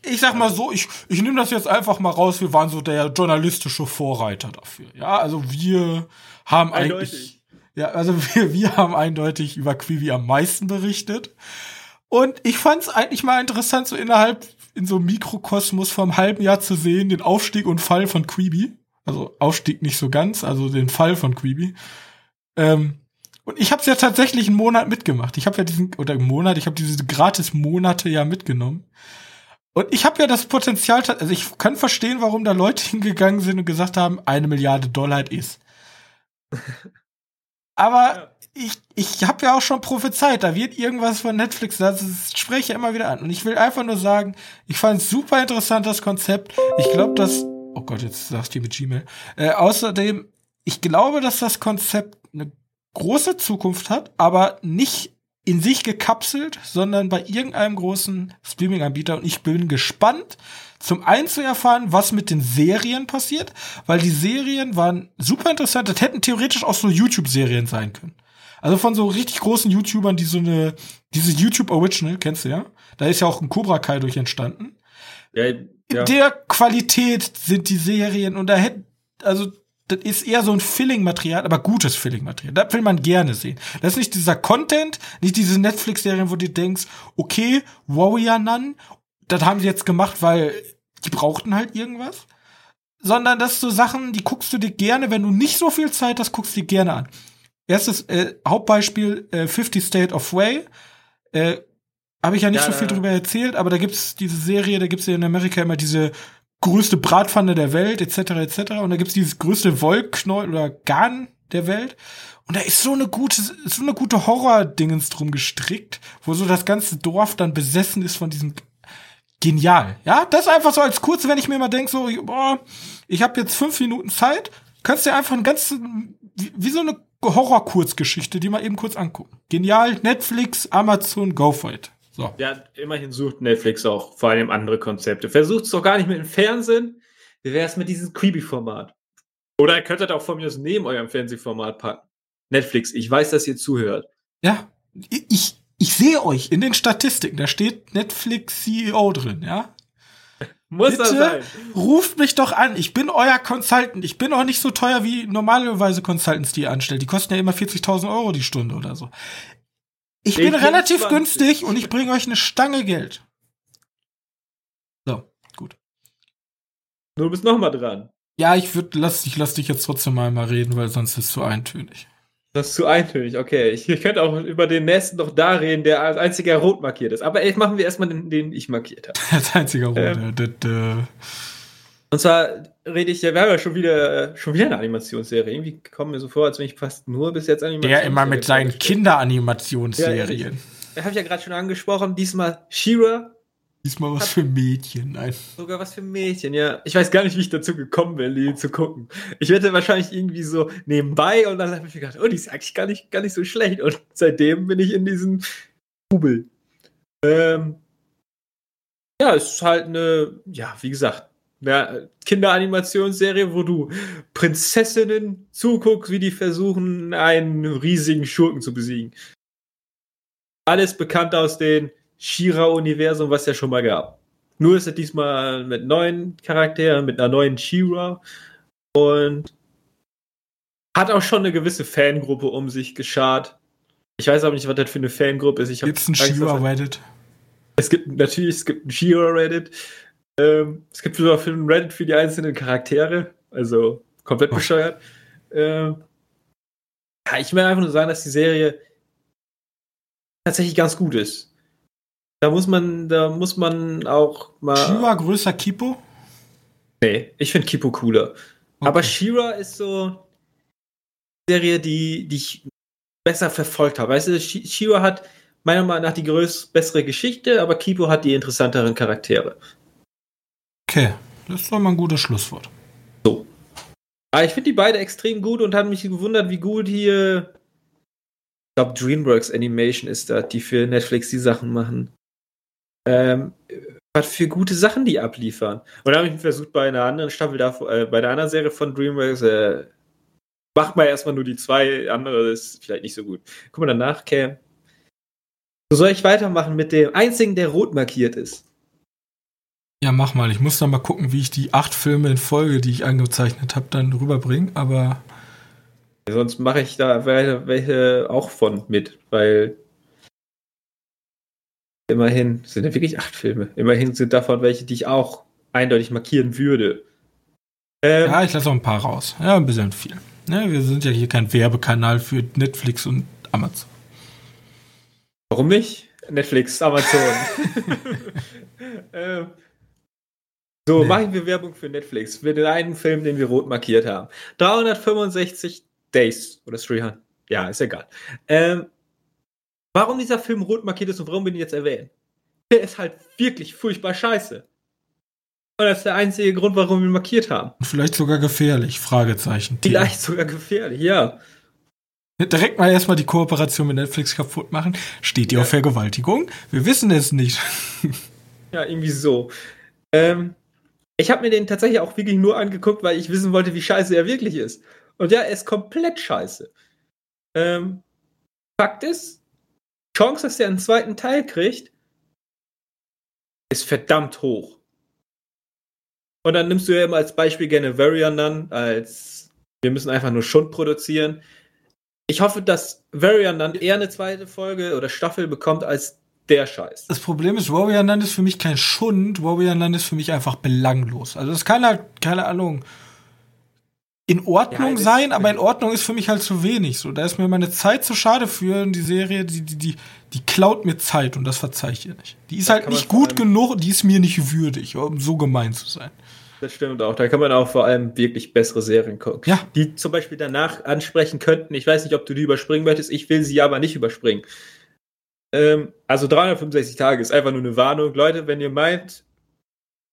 ich sag mal so, ich, ich nehme das jetzt einfach mal raus, wir waren so der journalistische Vorreiter dafür. Ja, also wir haben eindeutig. eigentlich. Ja, also wir, wir haben eindeutig über Quibi am meisten berichtet. Und ich fand es eigentlich mal interessant, so innerhalb in so einem Mikrokosmos vom halben Jahr zu sehen, den Aufstieg und Fall von Queeby. Also Aufstieg nicht so ganz, also den Fall von Queeby. Ähm, und ich habe es ja tatsächlich einen Monat mitgemacht. Ich habe ja diesen, oder einen Monat, ich habe diese gratis Monate ja mitgenommen. Und ich habe ja das Potenzial, also ich kann verstehen, warum da Leute hingegangen sind und gesagt haben, eine Milliarde Dollar ist. Aber ja. ich, ich habe ja auch schon prophezeit, da wird irgendwas von Netflix, das spreche ich ja immer wieder an. Und ich will einfach nur sagen, ich fand es super interessant, das Konzept. Ich glaube, dass, oh Gott, jetzt sagst du mit Gmail. Äh, außerdem, ich glaube, dass das Konzept eine große Zukunft hat, aber nicht in sich gekapselt, sondern bei irgendeinem großen Streaming-Anbieter. Und ich bin gespannt, zum einen zu erfahren, was mit den Serien passiert, weil die Serien waren super interessant. Das hätten theoretisch auch so YouTube-Serien sein können. Also von so richtig großen YouTubern, die so eine, diese YouTube Original, kennst du ja? Da ist ja auch ein Cobra Kai durch entstanden. Ja, ja. In der Qualität sind die Serien und da hätten, also das ist eher so ein Filling-Material, aber gutes Filling-Material. Das will man gerne sehen. Das ist nicht dieser Content, nicht diese Netflix-Serien, wo du denkst, okay, Warrior Nun, das haben sie jetzt gemacht, weil die brauchten halt irgendwas. Sondern das so Sachen, die guckst du dir gerne, wenn du nicht so viel Zeit hast, guckst du dir gerne an. Erstes äh, Hauptbeispiel, äh, 50 State of Way. Äh, habe ich ja nicht ja, so viel drüber erzählt, aber da gibt's diese Serie, da gibt's ja in Amerika immer diese größte Bratpfanne der Welt, etc., etc. Und da gibt's dieses größte Wollknäuel oder Garn der Welt. Und da ist so eine gute, so eine gute Horror-Dingens drum gestrickt, wo so das ganze Dorf dann besessen ist von diesem genial. Ja, das einfach so als kurz, wenn ich mir mal denke, so, boah, ich habe jetzt fünf Minuten Zeit, kannst du einfach ein ganzes, wie, wie so eine Horror-Kurzgeschichte, die mal eben kurz angucken. Genial, Netflix, Amazon, go for it. So. Ja, immerhin sucht Netflix auch vor allem andere Konzepte. Versucht es doch gar nicht mit dem Fernsehen. Wie wäre es mit diesem Creepy-Format? Oder ihr könntet auch von mir aus neben eurem Fernsehformat packen. Netflix, ich weiß, dass ihr zuhört. Ja, ich, ich sehe euch in den Statistiken. Da steht Netflix CEO drin, ja? Muss Bitte das sein? Ruft mich doch an. Ich bin euer Consultant. Ich bin auch nicht so teuer wie normalerweise Consultants, die ihr anstellt. Die kosten ja immer 40.000 Euro die Stunde oder so. Ich bin relativ 20. günstig und ich bringe euch eine Stange Geld. So, gut. Du bist noch mal dran. Ja, ich würde, lass, ich lass dich jetzt trotzdem mal, mal reden, weil sonst ist es zu eintönig. Das ist zu eintönig, okay. Ich, ich könnte auch über den nächsten noch da reden, der als einziger rot markiert ist. Aber ey, machen wir erstmal den, den ich markiert habe. Als einziger rot, ähm, ja. Und zwar rede ich ja, wir haben ja schon wieder, schon wieder eine Animationsserie. Irgendwie kommen mir so vor, als wenn ich fast nur bis jetzt Animationsserien. Der immer mit seinen Kinderanimationsserien. Ja, habe ich ja gerade schon angesprochen. Diesmal She-Ra. Diesmal was für Mädchen, nein. Sogar was für Mädchen, ja. Ich weiß gar nicht, wie ich dazu gekommen bin, die zu gucken. Ich werde wahrscheinlich irgendwie so nebenbei und dann habe ich mir gedacht, oh, die ist eigentlich gar nicht, gar nicht so schlecht. Und seitdem bin ich in diesem Bubel. Ähm, ja, es ist halt eine, ja, wie gesagt, eine Kinderanimationsserie, wo du Prinzessinnen zuguckst, wie die versuchen, einen riesigen Schurken zu besiegen. Alles bekannt aus dem Shira-Universum, was es ja schon mal gab. Nur ist es diesmal mit neuen Charakteren, mit einer neuen Shira und hat auch schon eine gewisse Fangruppe um sich geschart. Ich weiß aber nicht, was das für eine Fangruppe ist. Gibt es ein Shira-Reddit? Es gibt natürlich, es gibt ein Shira-Reddit. Ähm, es gibt sogar für ein Reddit für die einzelnen Charaktere, also komplett oh. bescheuert. Ähm, ja, ich will einfach nur sagen, dass die Serie tatsächlich ganz gut ist. Da muss man, da muss man auch mal. Shira größer Kipo? Nee, ich finde Kipo cooler. Okay. Aber Shira ist so eine Serie, die, die ich besser verfolgt habe. Weißt du, Shira hat meiner Meinung nach die größte, bessere Geschichte, aber Kipo hat die interessanteren Charaktere. Okay, das ist doch mal ein gutes Schlusswort. So. Aber ich finde die beide extrem gut und habe mich gewundert, wie gut hier. Ich glaube, DreamWorks Animation ist da, die für Netflix die Sachen machen. Ähm, was für gute Sachen die abliefern. Und da habe ich versucht, bei einer anderen Staffel, davor, äh, bei der anderen Serie von DreamWorks, äh, macht mal erstmal nur die zwei, andere ist vielleicht nicht so gut. Guck mal danach, Cam. So soll ich weitermachen mit dem einzigen, der rot markiert ist. Ja, mach mal. Ich muss dann mal gucken, wie ich die acht Filme in Folge, die ich angezeichnet habe, dann rüberbringe, aber. Sonst mache ich da welche, welche auch von mit, weil Immerhin sind ja wirklich acht Filme. Immerhin sind davon welche, die ich auch eindeutig markieren würde. Ähm, ja, ich lasse auch ein paar raus. Ja, ein bisschen viel. Ja, wir sind ja hier kein Werbekanal für Netflix und Amazon. Warum nicht? Netflix, Amazon. ähm, so, nee. machen wir Werbung für Netflix. Für den einen Film, den wir rot markiert haben. 365 Days oder 300. Ja, ist egal. Ähm, warum dieser Film rot markiert ist und warum wir ihn jetzt erwähnen? Der ist halt wirklich furchtbar scheiße. Und das ist der einzige Grund, warum wir ihn markiert haben. Vielleicht sogar gefährlich, Fragezeichen. Vielleicht sogar gefährlich, ja. Direkt mal erstmal die Kooperation mit Netflix kaputt machen. Steht die ja. auf Vergewaltigung? Wir wissen es nicht. ja, irgendwie so. Ähm, ich habe mir den tatsächlich auch wirklich nur angeguckt, weil ich wissen wollte, wie scheiße er wirklich ist. Und ja, er ist komplett scheiße. Ähm, Fakt ist, Chance, dass er einen zweiten Teil kriegt, ist verdammt hoch. Und dann nimmst du ja immer als Beispiel gerne Varian dann, als wir müssen einfach nur Schund produzieren. Ich hoffe, dass Varian dann eher eine zweite Folge oder Staffel bekommt als der Scheiß. Das Problem ist, Warrior Land ist für mich kein Schund, Warrior Land ist für mich einfach belanglos. Also es kann halt, keine Ahnung, in Ordnung ja, sein, aber in Ordnung ist für mich halt zu wenig. So, da ist mir meine Zeit zu schade für die Serie, die, die, die, die klaut mir Zeit und das verzeih ich ihr nicht. Die ist da halt nicht gut genug, die ist mir nicht würdig, um so gemein zu sein. Das stimmt auch. Da kann man auch vor allem wirklich bessere Serien gucken. Ja. Die zum Beispiel danach ansprechen könnten. Ich weiß nicht, ob du die überspringen möchtest. Ich will sie aber nicht überspringen. Ähm, also 365 Tage ist einfach nur eine Warnung. Leute, wenn ihr meint,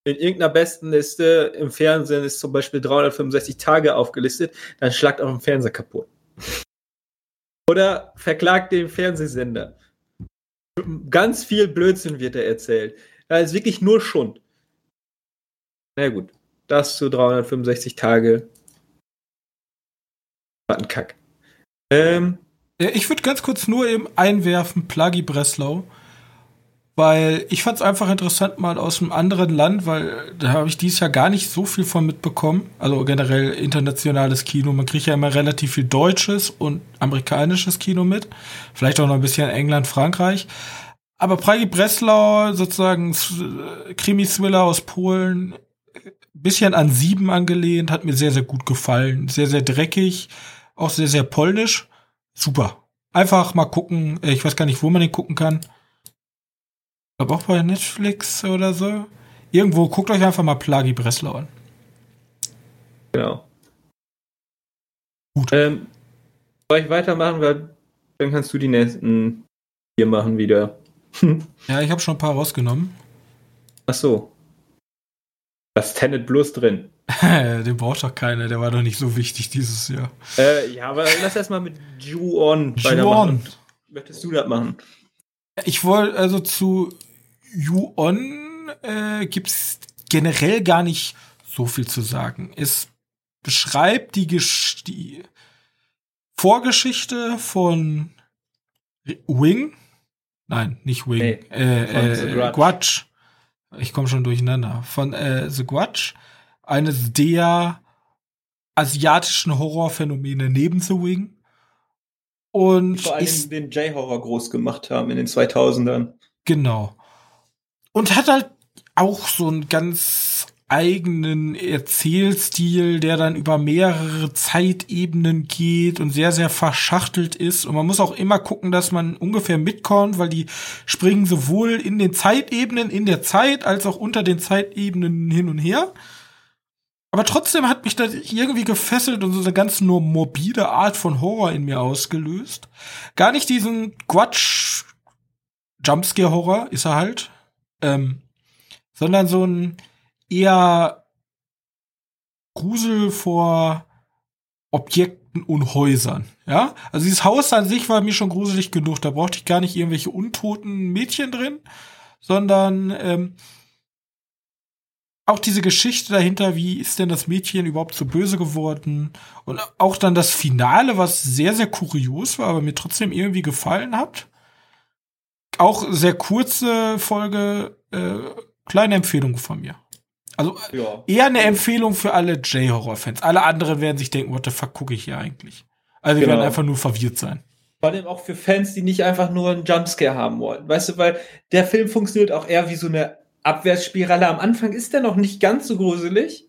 in irgendeiner besten Liste im Fernsehen ist zum Beispiel 365 Tage aufgelistet, dann schlagt euren Fernseher kaputt. Oder verklagt den Fernsehsender. Ganz viel Blödsinn wird da erzählt. Da ist wirklich nur Schund. Na gut, das zu 365 Tage. War ein Kack. Ähm, ich würde ganz kurz nur eben einwerfen, Plagi Breslau. Weil ich fand es einfach interessant, mal aus einem anderen Land, weil da habe ich dieses Jahr gar nicht so viel von mitbekommen. Also generell internationales Kino. Man kriegt ja immer relativ viel deutsches und amerikanisches Kino mit. Vielleicht auch noch ein bisschen England, Frankreich. Aber Pragi Breslau, sozusagen Krimi-Thriller aus Polen, bisschen an Sieben angelehnt, hat mir sehr, sehr gut gefallen. Sehr, sehr dreckig, auch sehr, sehr polnisch super. Einfach mal gucken. Äh, ich weiß gar nicht, wo man den gucken kann. Ich glaube auch bei Netflix oder so. Irgendwo guckt euch einfach mal Plagi Breslau an. Genau. Gut. Ähm, soll ich weitermachen, weil dann kannst du die nächsten hier machen wieder. ja, ich habe schon ein paar rausgenommen. Ach so. Das Tenet bloß drin. Den braucht doch keiner, der war doch nicht so wichtig dieses Jahr. Äh, ja, aber lass erstmal mit Ju-On weitermachen. Möchtest du das machen? Ich wollte also zu Ju-On äh, gibt es generell gar nicht so viel zu sagen. Es beschreibt die, Gesch die Vorgeschichte von Wing. Nein, nicht Wing. Nee, äh, äh, Grudge. Ich komme schon durcheinander. Von äh, The Grudge eines der asiatischen Horrorphänomene neben The Wing. Und vor allem den J-Horror groß gemacht haben in den 2000ern. Genau. Und hat halt auch so einen ganz eigenen Erzählstil, der dann über mehrere Zeitebenen geht und sehr, sehr verschachtelt ist. Und man muss auch immer gucken, dass man ungefähr mitkommt, weil die springen sowohl in den Zeitebenen in der Zeit als auch unter den Zeitebenen hin und her. Aber trotzdem hat mich das irgendwie gefesselt und so eine ganz nur morbide Art von Horror in mir ausgelöst. Gar nicht diesen Quatsch Jumpscare-Horror ist er halt, ähm, sondern so ein eher Grusel vor Objekten und Häusern. Ja, also dieses Haus an sich war mir schon gruselig genug. Da brauchte ich gar nicht irgendwelche untoten Mädchen drin, sondern ähm, auch diese Geschichte dahinter, wie ist denn das Mädchen überhaupt so böse geworden? Und auch dann das Finale, was sehr, sehr kurios war, aber mir trotzdem irgendwie gefallen hat. Auch sehr kurze Folge, äh, kleine Empfehlung von mir. Also ja. eher eine Empfehlung für alle J-Horror-Fans. Alle anderen werden sich denken, what the fuck gucke ich hier eigentlich? Also, die genau. werden einfach nur verwirrt sein. Vor allem auch für Fans, die nicht einfach nur einen Jumpscare haben wollen. Weißt du, weil der Film funktioniert auch eher wie so eine Abwärtsspirale. Am Anfang ist der noch nicht ganz so gruselig.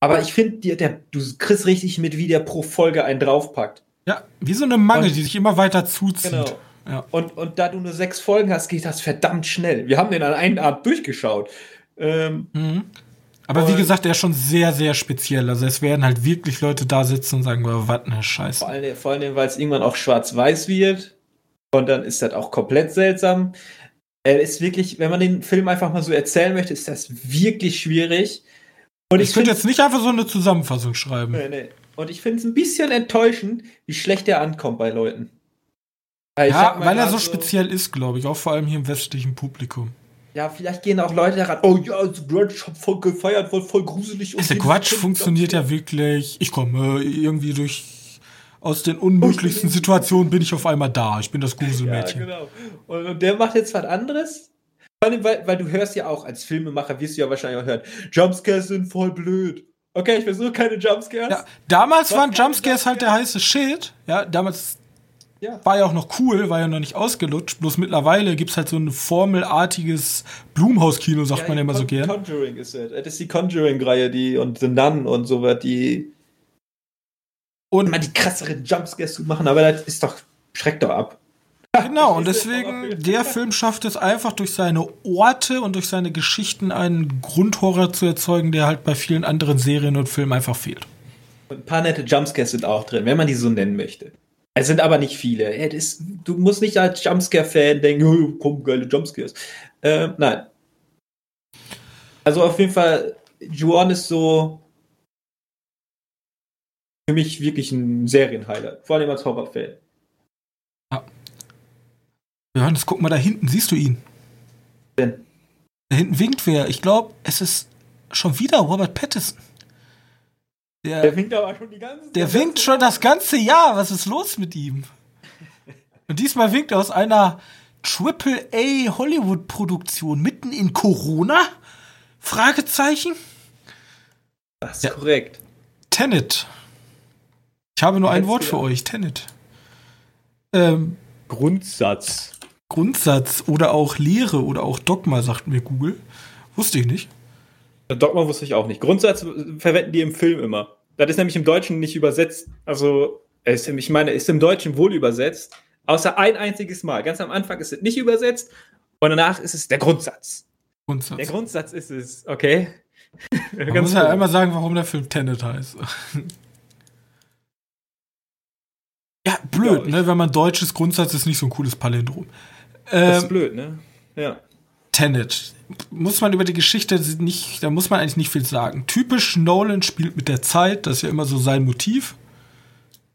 Aber ich finde, der, du kriegst richtig mit, wie der pro Folge einen draufpackt. Ja, wie so eine Mangel, und, die sich immer weiter zuzieht. Genau. Ja. Und, und da du nur sechs Folgen hast, geht das verdammt schnell. Wir haben den an einem Art durchgeschaut. Ähm, mhm. Aber wie gesagt, der ist schon sehr, sehr speziell. Also es werden halt wirklich Leute da sitzen und sagen, was eine Scheiße. Vor allem, vor allem weil es irgendwann auch schwarz-weiß wird. Und dann ist das auch komplett seltsam. Er ist wirklich, wenn man den Film einfach mal so erzählen möchte, ist das wirklich schwierig. Und ich, ich könnte jetzt nicht einfach so eine Zusammenfassung schreiben. Nee, nee. Und ich finde es ein bisschen enttäuschend, wie schlecht er ankommt bei Leuten. Also ja, weil er so speziell ist, glaube ich, auch vor allem hier im westlichen Publikum. Ja, vielleicht gehen auch Leute daran, oh ja, The Grudge hab voll gefeiert, voll, voll gruselig. Und der Grudge funktioniert ja wirklich. Ich komme irgendwie durch aus den unmöglichsten Situationen bin ich auf einmal da. Ich bin das Gruselmädchen. Ja, genau. Und, und der macht jetzt was anderes. Weil, weil, du hörst ja auch, als Filmemacher wirst du ja wahrscheinlich auch hören, Jumpscares sind voll blöd. Okay, ich versuche keine Jumpscares. Ja, damals was waren Jumpscares halt der heiße Shit. Ja, damals ja. war ja auch noch cool, war ja noch nicht ausgelutscht. Bloß mittlerweile gibt es halt so ein formelartiges Blumhauskino, sagt ja, man ja immer so gern. Conjuring ist es. Das ist die Conjuring-Reihe, die und The Nun und so wird die. Und mal die krasseren Jumpscares zu machen, aber das ist doch, schreckt doch ab. Genau, und deswegen, der Film schafft es einfach durch seine Orte und durch seine Geschichten einen Grundhorror zu erzeugen, der halt bei vielen anderen Serien und Filmen einfach fehlt. Und ein paar nette Jumpscares sind auch drin, wenn man die so nennen möchte. Es sind aber nicht viele. Ist, du musst nicht als Jumpscare-Fan denken, oh, komm, geile Jumpscares. Äh, nein. Also auf jeden Fall, Juan ist so für mich wirklich ein Serienhighlight. Vor allem als Horror-Fan. Ja. Johannes, guck mal da hinten, siehst du ihn? Denn? Da hinten winkt wer. Ich glaube, es ist schon wieder Robert Pattinson. Der, der winkt aber schon die ganze Der winkt schon das ganze Jahr. Was ist los mit ihm? Und diesmal winkt er aus einer Triple A Hollywood Produktion mitten in Corona? Fragezeichen. Das ist ja. korrekt. Tenet. Ich habe nur ein Wort für euch. Tenet. Ähm, Grundsatz. Grundsatz oder auch Lehre oder auch Dogma, sagt mir Google. Wusste ich nicht. Dogma wusste ich auch nicht. Grundsatz verwenden die im Film immer. Das ist nämlich im Deutschen nicht übersetzt. Also, ich meine, ist im Deutschen wohl übersetzt. Außer ein einziges Mal. Ganz am Anfang ist es nicht übersetzt und danach ist es der Grundsatz. Grundsatz. Der Grundsatz ist es, okay. Man muss ja einmal sagen, warum der Film Tenet heißt. ja, blöd, ne? Wenn man deutsches Grundsatz ist nicht so ein cooles Palindrom. Ähm, das ist ähm, blöd, ne? Ja. Tenet. Muss man über die Geschichte nicht, da muss man eigentlich nicht viel sagen. Typisch Nolan spielt mit der Zeit, das ist ja immer so sein Motiv.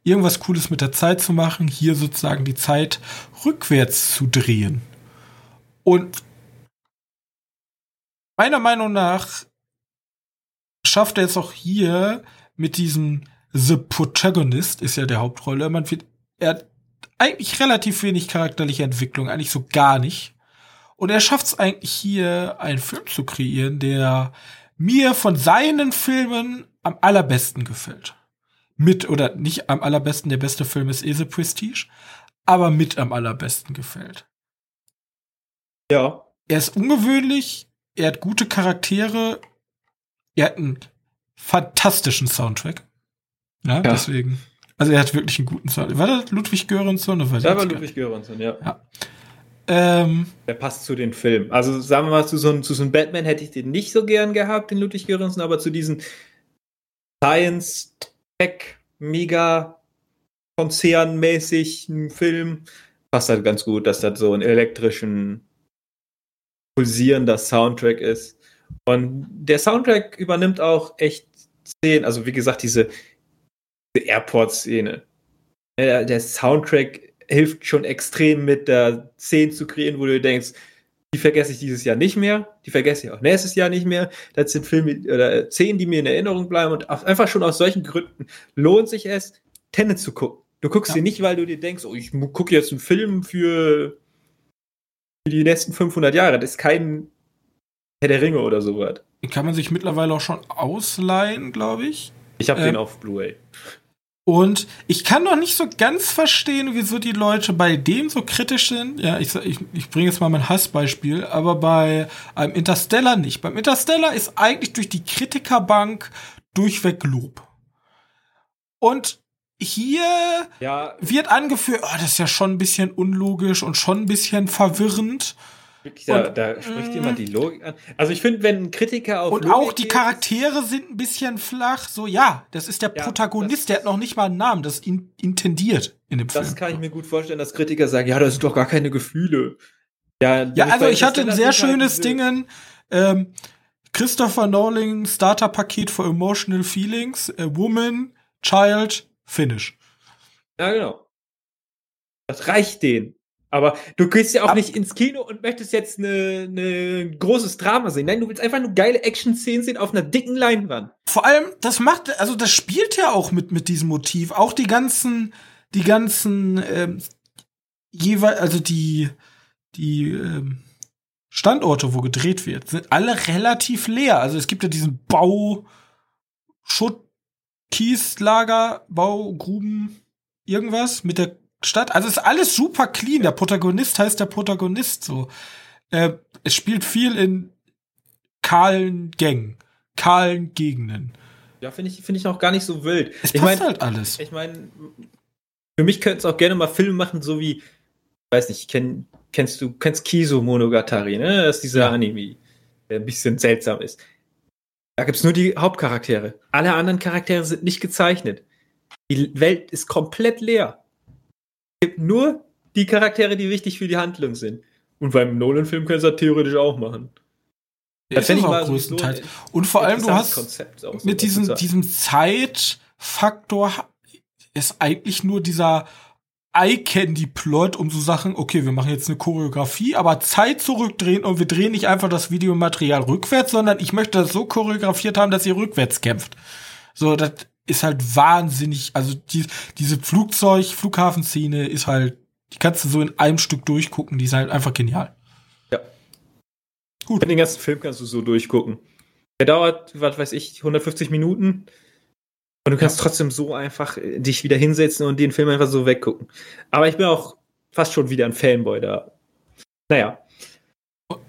Irgendwas Cooles mit der Zeit zu machen, hier sozusagen die Zeit rückwärts zu drehen. Und meiner Meinung nach schafft er es auch hier mit diesem The Protagonist, ist ja der Hauptrolle. Man wird, er hat eigentlich relativ wenig charakterliche Entwicklung, eigentlich so gar nicht. Und er schafft es eigentlich hier, einen Film zu kreieren, der mir von seinen Filmen am allerbesten gefällt. Mit, oder nicht am allerbesten, der beste Film ist Ese Prestige, aber mit am allerbesten gefällt. Ja. Er ist ungewöhnlich, er hat gute Charaktere, er hat einen fantastischen Soundtrack. Ja, ja. deswegen. Also er hat wirklich einen guten Sound. War das Ludwig Göransson? Oder war das war Ludwig Göransson, ja. ja. Ähm, der passt zu den Filmen. Also sagen wir mal, zu so, einem, zu so einem Batman hätte ich den nicht so gern gehabt, den Ludwig Göransson, aber zu diesen Science, Tech, Mega konzernmäßigen Film passt halt ganz gut, dass das so ein elektrischen, pulsierender Soundtrack ist. Und der Soundtrack übernimmt auch echt Szenen, also wie gesagt, diese Airport-Szene. Der, der, Soundtrack hilft schon extrem mit der Szene zu kreieren, wo du denkst, die vergesse ich dieses Jahr nicht mehr, die vergesse ich auch nächstes Jahr nicht mehr. Das sind Filme oder Szenen, die mir in Erinnerung bleiben und einfach schon aus solchen Gründen lohnt sich es, Tenet zu gucken. Du guckst ja. sie nicht, weil du dir denkst, oh, ich gucke jetzt einen Film für die nächsten 500 Jahre. Das ist kein Herr der Ringe oder sowas. Kann man sich mittlerweile auch schon ausleihen, glaube ich. Ich habe ähm, den auf Blu-ray. Und ich kann noch nicht so ganz verstehen, wieso die Leute bei dem so kritisch sind. Ja, ich, ich, ich bringe jetzt mal mein Hassbeispiel, aber bei einem Interstellar nicht. Beim Interstellar ist eigentlich durch die Kritikerbank durchweg Lob. Und hier Ja, wird angeführt, oh, das ist ja schon ein bisschen unlogisch und schon ein bisschen verwirrend. Da, Und, da spricht jemand die Logik an. Also ich finde, wenn ein Kritiker auf Und Logik auch die Charaktere sind ein bisschen flach. So, ja, das ist der Ja, Protagonist, das- der hat noch nicht mal einen Namen, das ist in, intendiert in dem Film. Das kann ich mir gut vorstellen, dass Kritiker sagen, ja, das sind doch gar keine Gefühle. Ja, Ja, also ich hatte ein sehr schönes Dingen. Ähm, Christopher Nolan, Starter-Paket for Emotional Feelings, a Woman, Child, Finish. Ja, genau. Das reicht denen. Aber du gehst ja auch Ab- nicht ins Kino und möchtest jetzt eine, eine großes Drama sehen. Nein, du willst einfach nur geile Action-Szenen sehen auf einer dicken Leinwand. Vor allem, das macht, also das spielt ja auch mit, mit diesem Motiv. Auch die ganzen, die ganzen, ähm, jeweils, also die, die, ähm, Standorte, wo gedreht wird, sind alle relativ leer. Also es gibt ja diesen Bau, Schutt, Kieslager, Baugruben, irgendwas mit der Stadt. Also es ist alles super clean. Der Protagonist heißt der Protagonist so. Äh, es spielt viel in kahlen Gängen, kahlen Gegenden. Ja, finde ich, finde ich auch gar nicht so wild. Es ich passt meine, halt alles. ich meine, für mich könnten es auch gerne mal Filme machen, so wie, weiß nicht, kenn, kennst du, kennst Kiso Monogatari, ne? Das ist dieser Ja. Anime, der ein bisschen seltsam ist. Da gibt's nur die Hauptcharaktere. Alle anderen Charaktere sind nicht gezeichnet. Die Welt ist komplett leer. Es gibt nur die Charaktere, die wichtig für die Handlung sind. Und beim Nolan-Film können sie das theoretisch auch machen. Das fänd ist ich auch so größtenteils. ein Und vor allem, du hast Konzept so mit diesem, diesem Zeitfaktor ist eigentlich nur dieser Eye-Candy-Plot, um so Sachen, okay, wir machen jetzt eine Choreografie, aber Zeit zurückdrehen und wir drehen nicht einfach das Videomaterial rückwärts, sondern ich möchte das so choreografiert haben, dass ihr rückwärts kämpft. So, das ist halt wahnsinnig, also die, diese Flugzeug, Flughafenszene ist halt, die kannst du so in einem Stück durchgucken, die ist halt einfach genial. Den ganzen Film kannst du so durchgucken. Der dauert, was weiß ich, 150 Minuten. Und du kannst trotzdem so einfach äh, dich wieder hinsetzen und den Film einfach so weggucken. Aber ich bin auch fast schon wieder ein Fanboy da. Naja,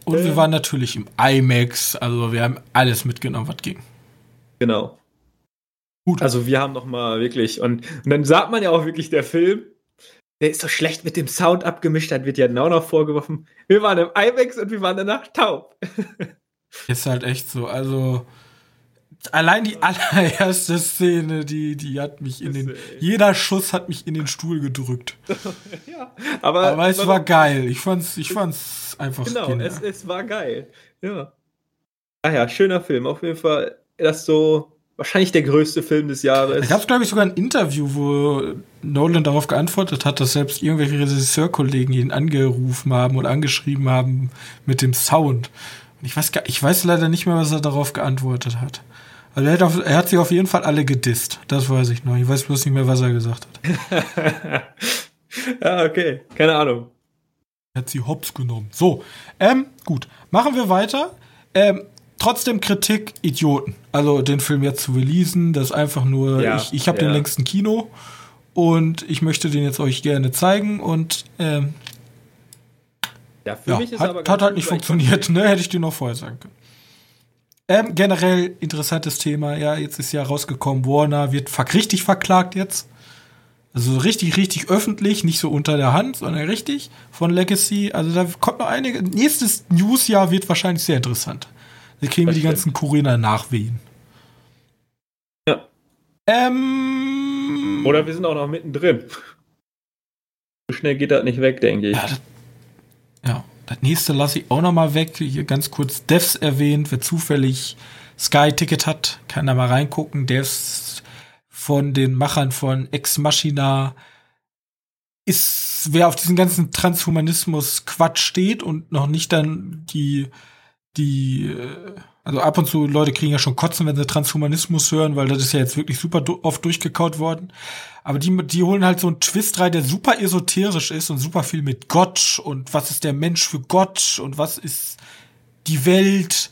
Und Äh. wir waren natürlich im IMAX, also wir haben alles mitgenommen, was ging. genau. Gut. Also wir haben noch mal wirklich, und, und dann sagt man ja auch wirklich, der Film, der ist so schlecht mit dem Sound abgemischt, dann wird ja auch noch vorgeworfen, wir waren im IMAX und wir waren danach taub. Ist halt echt so. Also allein die allererste Szene, die, die hat mich in den. Jeder Schuss hat mich in den Stuhl gedrückt. ja, aber, Aber es war geil. Ich fand's, ich fand's einfach Genau, genial. es, es war geil. Ja. Ah ja, schöner Film. Auf jeden Fall, das ist so wahrscheinlich der größte Film des Jahres. Gab es, glaube ich, sogar ein Interview, wo Nolan darauf geantwortet hat, dass selbst irgendwelche Regisseurkollegen ihn angerufen haben oder angeschrieben haben mit dem Sound. Und ich weiß, ich weiß leider nicht mehr, was er darauf geantwortet hat. Also er hat, auf, er hat sie auf jeden Fall alle gedisst. Das weiß ich noch. Ich weiß bloß nicht mehr, was er gesagt hat. ja, okay. Keine Ahnung. Er hat sie hops genommen. So, ähm, gut. Machen wir weiter. Ähm, trotzdem Kritik, Idioten. Also den Film jetzt zu releasen, das ist einfach nur, Ja, ich, ich habe ja. den längsten Kino und ich möchte den jetzt euch gerne zeigen und ähm, Ja, für ja, mich ist hat, aber hat halt nicht funktioniert, ne? Hätte ich dir noch vorher sagen können. Ähm, generell interessantes Thema, ja, jetzt ist ja rausgekommen, Warner wird ver richtig verklagt jetzt. Also so richtig, richtig öffentlich, nicht so unter der Hand, sondern richtig von Legacy. Also da kommt noch einige. Nächstes Newsjahr wird wahrscheinlich sehr interessant. Da kriegen wir Das die stimmt. ganzen Corinna-Nachwehen. Ja. Ähm, Oder wir sind auch noch mittendrin. So schnell geht das nicht weg, denke ich. Ja, das, ja, das nächste lasse ich auch noch mal weg. Hier ganz kurz Devs erwähnt. Wer zufällig Sky-Ticket hat, kann da mal reingucken. Devs von den Machern von Ex Machina ist, wer auf diesen ganzen Transhumanismus-Quatsch steht und noch nicht dann die, die, äh, also ab und zu Leute kriegen ja schon Kotzen, wenn sie Transhumanismus hören, weil das ist ja jetzt wirklich super oft durchgekaut worden. Aber die, die holen halt so einen Twist rein, der super esoterisch ist und super viel mit Gott und was ist der Mensch für Gott und was ist die Welt.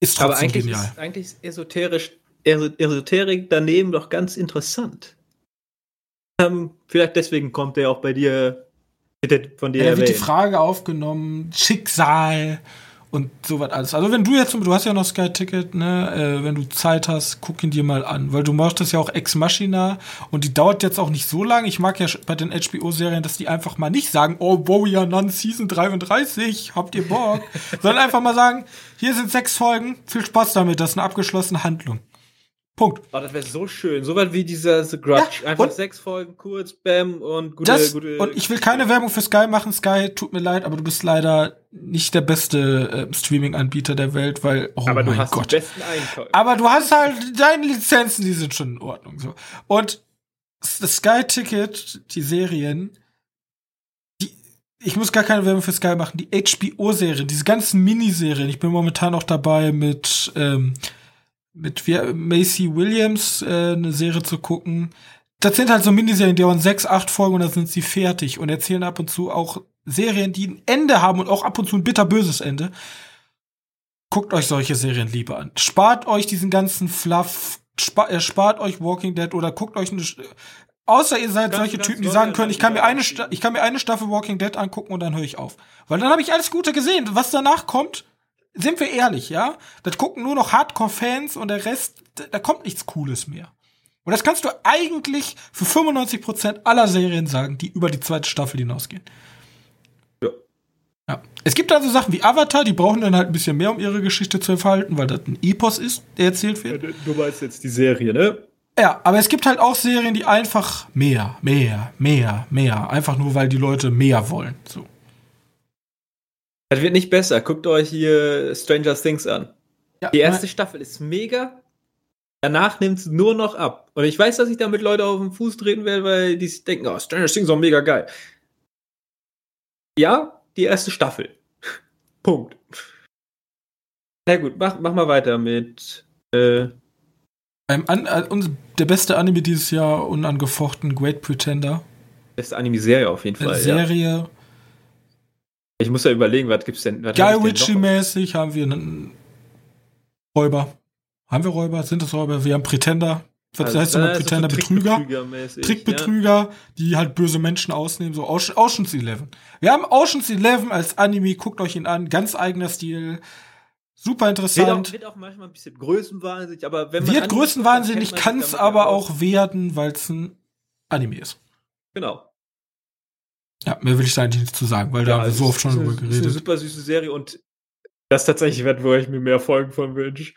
Ist aber trotzdem eigentlich genial. ist, eigentlich ist esoterisch Esoterik daneben doch ganz interessant. Ähm, vielleicht deswegen kommt er auch bei dir von dir. Ja, da wird die Frage aufgenommen, Schicksal und sowas alles. Also wenn du jetzt, du hast ja noch Sky Ticket, ne, äh, wenn du Zeit hast, guck ihn dir mal an, weil du machst das ja auch Ex Machina und die dauert jetzt auch nicht so lang. Ich mag ja bei den HBO-Serien, dass die einfach mal nicht sagen, oh, Warrior Nun Season 33, habt ihr Bock? sondern einfach mal sagen, hier sind sechs Folgen, viel Spaß damit, das ist eine abgeschlossene Handlung. Punkt. Oh, das wäre so schön. So weit wie dieser The Grudge. Ja, Einfach sechs Folgen kurz, bam und gute, das, gute. Und ich will keine Werbung für Sky machen. Sky, tut mir leid, aber du bist leider nicht der beste äh, Streaming-Anbieter der Welt, weil, oh aber mein du hast Gott. Besten Einkäufe. Aber du hast halt deine Lizenzen, die sind schon in Ordnung, so. Und das Sky-Ticket, die Serien, die, ich muss gar keine Werbung für Sky machen, die HBO-Serien, diese ganzen Miniserien, ich bin momentan auch dabei mit, ähm, mit Macy Williams äh, eine Serie zu gucken. Das sind halt so Miniserien, die dauern sechs, acht Folgen und dann sind sie fertig und erzählen ab und zu auch Serien, die ein Ende haben und auch ab und zu ein bitterböses Ende. Guckt euch solche Serien lieber an. Spart euch diesen ganzen Fluff, spart, äh, spart euch Walking Dead oder guckt euch eine Außer ihr seid solche Typen, die sagen können, ich kann mir eine ich kann mir eine Staffel Walking Dead angucken und dann höre ich auf. Weil dann habe ich alles Gute gesehen. Was danach kommt, sind wir ehrlich, ja? Das gucken nur noch Hardcore-Fans und der Rest, da kommt nichts Cooles mehr. Und das kannst du eigentlich für 95% aller Serien sagen, die über die zweite Staffel hinausgehen. Ja. ja. Es gibt also Sachen wie Avatar, die brauchen dann halt ein bisschen mehr, um ihre Geschichte zu entfalten, weil das ein Epos ist, der erzählt wird. Ja, du meinst jetzt die Serie, ne? Ja, aber es gibt halt auch Serien, die einfach mehr, mehr, mehr, mehr, einfach nur, weil die Leute mehr wollen. So. Das wird nicht besser. Guckt euch hier Stranger Things an. Ja, die erste Staffel ist mega. Danach nimmt es nur noch ab. Und ich weiß, dass ich damit Leute auf den Fuß treten werde, weil die denken, oh, Stranger Things ist auch mega geil. Ja, die erste Staffel. Punkt. Na gut, mach, mach mal weiter mit. Äh, An, äh, der beste Anime dieses Jahr, unangefochten, Great Pretender. Beste Anime-Serie auf jeden Fall. Serie. Ja. Ich muss ja überlegen, was gibt's denn? Was Guy Ritchie-mäßig haben wir einen Räuber. Haben wir Räuber? Sind das Räuber? Wir haben Pretender. Was also, heißt immer äh, Pretender? So Betrüger. Trickbetrüger, ja. die halt böse Menschen ausnehmen. So Ocean's Eleven. Wir haben Ocean's Eleven als Anime. Guckt euch ihn an. Ganz eigener Stil. Super interessant. Wird auch, wird auch manchmal ein bisschen größenwahnsinnig, aber wenn man. Wird größenwahnsinnig, kann es aber auch werden, weil es ein Anime ist. Genau. Ja, mehr will ich da eigentlich nicht zu sagen, weil ja, da haben wir so oft schon drüber geredet. Das ist eine super süße Serie und das ist tatsächlich wird, wo ich mir mehr Folgen von wünsche.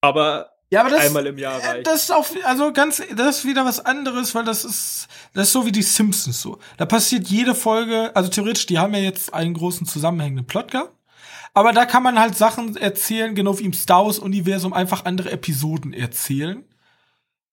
Aber, ja, aber das, einmal im Jahr reicht. Das ist auch, also ganz, das ist wieder was anderes, weil das ist, das ist so wie die Simpsons so. Da passiert jede Folge, also theoretisch, die haben ja jetzt einen großen zusammenhängenden Plot gehabt. Aber da kann man halt Sachen erzählen, genau wie im Star Wars Universum, einfach andere Episoden erzählen.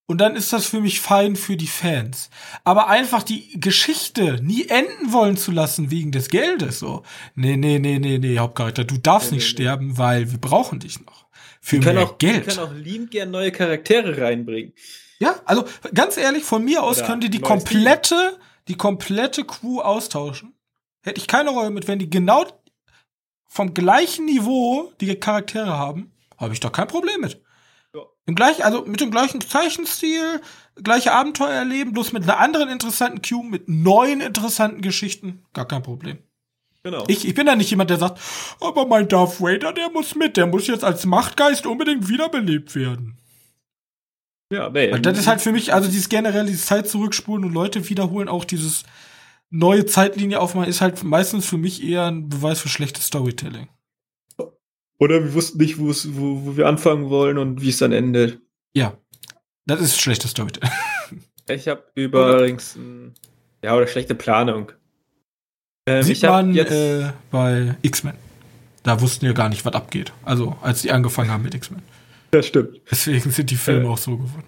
Und dann ist das für mich fein für die Fans. Aber einfach die Geschichte nie enden wollen zu lassen wegen des Geldes, so. Nee, nee, nee, nee, nee, Hauptcharakter, du darfst nee, nicht nee, sterben, nee. weil wir brauchen dich noch. Für mehr auch, Geld. Wir können auch liebend gern neue Charaktere reinbringen. Ja, also ganz ehrlich, von mir aus Oder könnt ihr die komplette, Team. die komplette Crew austauschen. Hätte ich keine Rolle mit, wenn die genau vom gleichen Niveau die Charaktere haben, habe ich doch kein Problem mit. Im gleich, also mit dem gleichen Zeichenstil, gleiche Abenteuer erleben, bloß mit einer anderen interessanten Cue, mit neuen interessanten Geschichten, gar kein Problem. Genau. Ich, ich bin da nicht jemand, der sagt, aber mein Darth Vader, der muss mit, der muss jetzt als Machtgeist unbedingt wiederbelebt werden. Ja, nee. Weil das ist halt für mich, also dieses generell, dieses Zeit zurückspulen und Leute wiederholen, auch dieses neue Zeitlinie aufmachen, ist halt meistens für mich eher ein Beweis für schlechtes Storytelling. Oder wir wussten nicht, wo, wo wir anfangen wollen und wie es dann endet. Ja, das ist schlechtes Storytelling. ich habe übrigens, ja, oder schlechte Planung. Ähm, Sieht man jetzt, äh, bei X-Men. Da wussten wir gar nicht, was abgeht. Also, als die angefangen haben mit X-Men. Das stimmt. Deswegen sind die Filme äh, auch so geworden.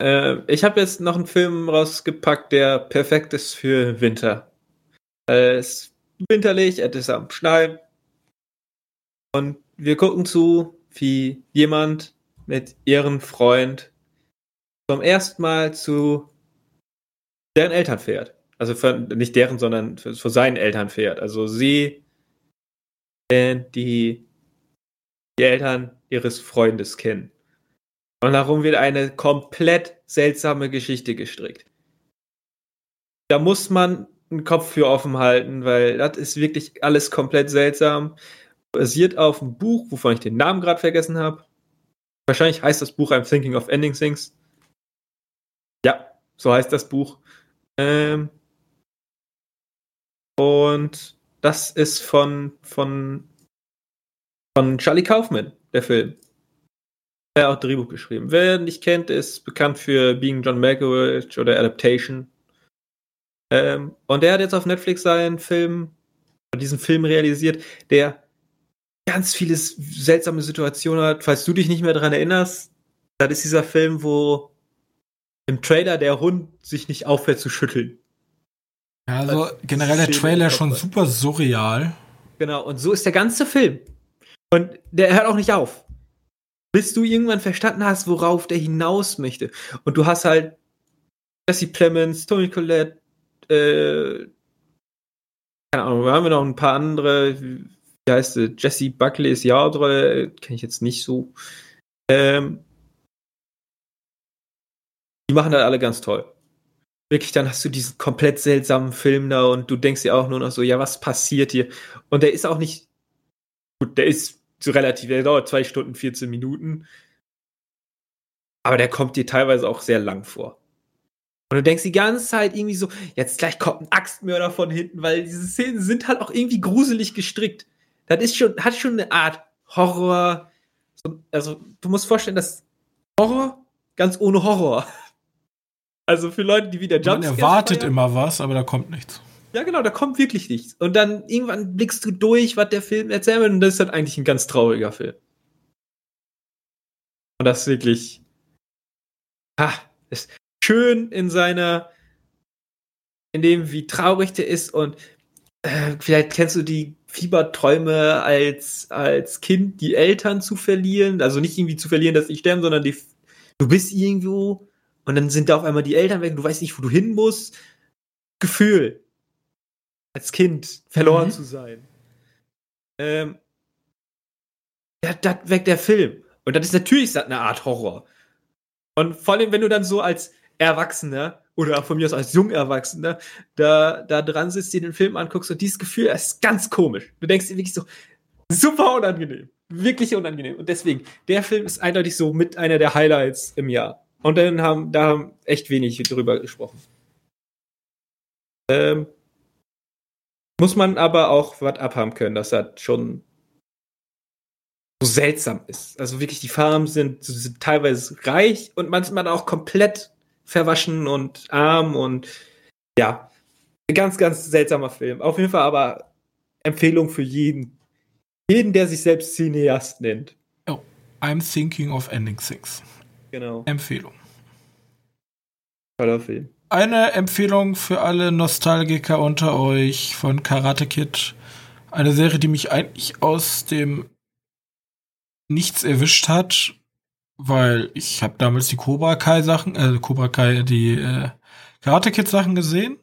Äh, ich habe jetzt noch einen Film rausgepackt, der perfekt ist für Winter. Äh, es ist winterlich, es ist am Schneien, und wir gucken zu, wie jemand mit ihrem Freund zum ersten Mal zu deren Eltern fährt. Also für, nicht deren, sondern für seinen Eltern fährt. Also sie, die, die Eltern ihres Freundes kennen. Und darum wird eine komplett seltsame Geschichte gestrickt. Da muss man einen Kopf für offen halten, weil das ist wirklich alles komplett seltsam. Basiert auf einem Buch, wovon ich den Namen gerade vergessen habe. Wahrscheinlich heißt das Buch I'm Thinking of Ending Things. Ja, so heißt das Buch. Ähm und das ist von, von, von Charlie Kaufman, der Film. Er hat auch Drehbuch geschrieben. Wer nicht kennt, ist bekannt für Being John Malkovich oder Adaptation. Ähm, und der hat jetzt auf Netflix seinen Film, diesen Film realisiert, der ganz viele seltsame Situationen hat. Falls du dich nicht mehr daran erinnerst, das ist dieser Film, wo im Trailer der Hund sich nicht aufhört zu schütteln. Ja, also das generell der Trailer schon super surreal. Genau, und so ist der ganze Film. Und der hört auch nicht auf. Bis du irgendwann verstanden hast, worauf der hinaus möchte. Und du hast halt Jesse Plemons, Tony Collette, äh, keine Ahnung, wir haben noch ein paar andere, wie heißt Jesse Buckley ist ja kenne ich jetzt nicht so. Ähm, die machen das alle ganz toll. Wirklich, dann hast du diesen komplett seltsamen Film da und du denkst dir auch nur noch so, ja, was passiert hier? Und der ist auch nicht, gut, der ist so relativ, der dauert zwei Stunden, 14 Minuten. Aber der kommt dir teilweise auch sehr lang vor. Und du denkst die ganze Zeit irgendwie so, jetzt gleich kommt ein Axtmörder von hinten, weil diese Szenen sind halt auch irgendwie gruselig gestrickt. Das ist schon, hat schon eine Art Horror. Also, du musst vorstellen, dass Horror ganz ohne Horror. Also für Leute, die wieder Jumpscares Man erwartet feiern, immer was, aber da kommt nichts. Ja, genau, da kommt wirklich nichts. Und dann irgendwann blickst du durch, was der Film erzählt und das ist halt eigentlich ein ganz trauriger Film. Und das ist wirklich. Ha, ist schön in seiner, in dem, wie traurig der ist und äh, vielleicht kennst du die Fieberträume als, als Kind, die Eltern zu verlieren. Also nicht irgendwie zu verlieren, dass sie sterben, sondern die, du bist irgendwo und dann sind da auf einmal die Eltern weg, du weißt nicht, wo du hin musst. Gefühl. Als Kind verloren mhm. zu sein. Ähm, das weckt der Film. Und das ist natürlich eine Art Horror. Und vor allem, wenn du dann so als Erwachsener oder von mir aus als Jungerwachsener da, da dran sitzt, dir den Film anguckst und dieses Gefühl ist ganz komisch. Du denkst dir wirklich so, super unangenehm. Wirklich unangenehm. Und deswegen, der Film ist eindeutig so mit einer der Highlights im Jahr. Und dann haben, da haben echt wenig drüber gesprochen. Ähm, muss man aber auch was abhaben können, dass das schon so seltsam ist. Also wirklich, die Farben sind, sind teilweise reich und manchmal auch komplett verwaschen und arm und ja, ganz, ganz seltsamer Film. Auf jeden Fall aber Empfehlung für jeden. Jeden, der sich selbst Cineast nennt. Oh, I'm thinking of ending things. Genau. Empfehlung. Toller Film. Eine Empfehlung für alle Nostalgiker unter euch von Karate Kid. Eine Serie, die mich eigentlich aus dem Nichts erwischt hat, weil ich habe damals die Cobra Kai Sachen, äh, Cobra Kai, die äh, Karate Kid Sachen gesehen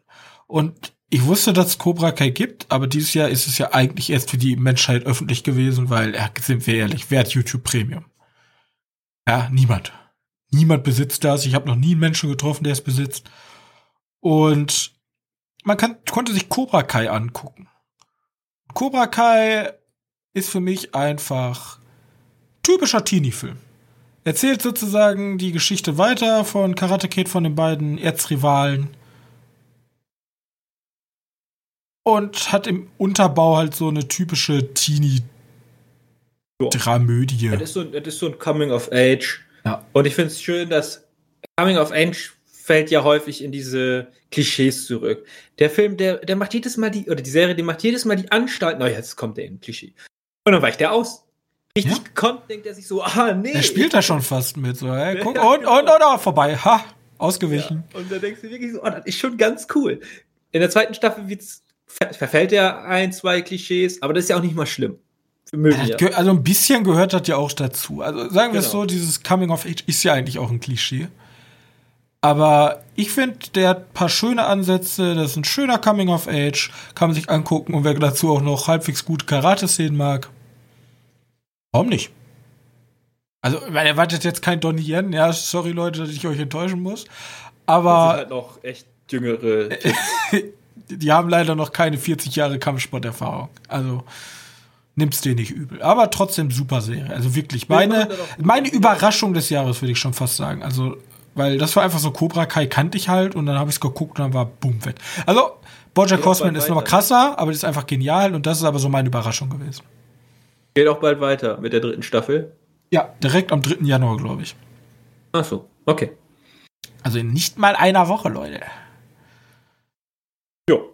und ich wusste, dass es Cobra Kai gibt, aber dieses Jahr ist es ja eigentlich erst für die Menschheit öffentlich gewesen, weil, ja, sind wir ehrlich, wer hat YouTube Premium? Ja, niemand. Niemand besitzt das. Ich habe noch nie einen Menschen getroffen, der es besitzt. Und man kann, konnte sich Cobra Kai angucken. Cobra Kai ist für mich einfach typischer Teenie-Film erzählt sozusagen die Geschichte weiter von Karate Kid, von den beiden Erzrivalen. Und hat im Unterbau halt so eine typische Teenie-Dramödie. Das, ist so, das ist so ein Coming of Age. Ja. Und ich finde es schön, dass Coming of Age fällt ja häufig in diese Klischees zurück. Der Film, der, der macht jedes Mal die, oder die Serie, die macht jedes Mal die Anstalt, na, jetzt kommt der in Klischee. Und dann weicht der aus richtig ja? gekonnt, denkt er sich so, ah, nee. Er spielt da schon fast mit, so, hey, guck, und, und, und, und, vorbei, ha, ausgewichen. Ja, und da denkst du wirklich so, oh, das ist schon ganz cool. In der zweiten Staffel wird's, verfällt er ein, zwei Klischees, aber das ist ja auch nicht mal schlimm. Ja, also ein bisschen gehört das ja auch dazu. Also sagen wir es genau. so, dieses Coming of Age ist ja eigentlich auch ein Klischee. Aber ich finde, der hat ein paar schöne Ansätze, das ist ein schöner Coming of Age, kann man sich angucken und wer dazu auch noch halbwegs gut Karate-Szenen mag, Warum nicht? Also, man erwartet jetzt kein Donnie Yen, ja, sorry Leute, dass ich euch enttäuschen muss. Das Aber sind halt noch echt jüngere. die haben leider noch keine 40 Jahre Kampfsporterfahrung. Also nimm's dir nicht übel. Aber trotzdem super Serie. Also wirklich meine, meine Überraschung des Jahres, würde ich schon fast sagen. Also, weil das war einfach so Cobra Kai kannte ich halt und dann habe ich es geguckt und dann war boom weg. Also, Bojack Horseman ist nochmal krasser, aber das ist einfach genial und das ist aber so meine Überraschung gewesen. Geht auch bald weiter mit der dritten Staffel. Ja, direkt am 3. Januar, glaube ich. Ach so, okay. Also in nicht mal einer Woche, Leute. Jo.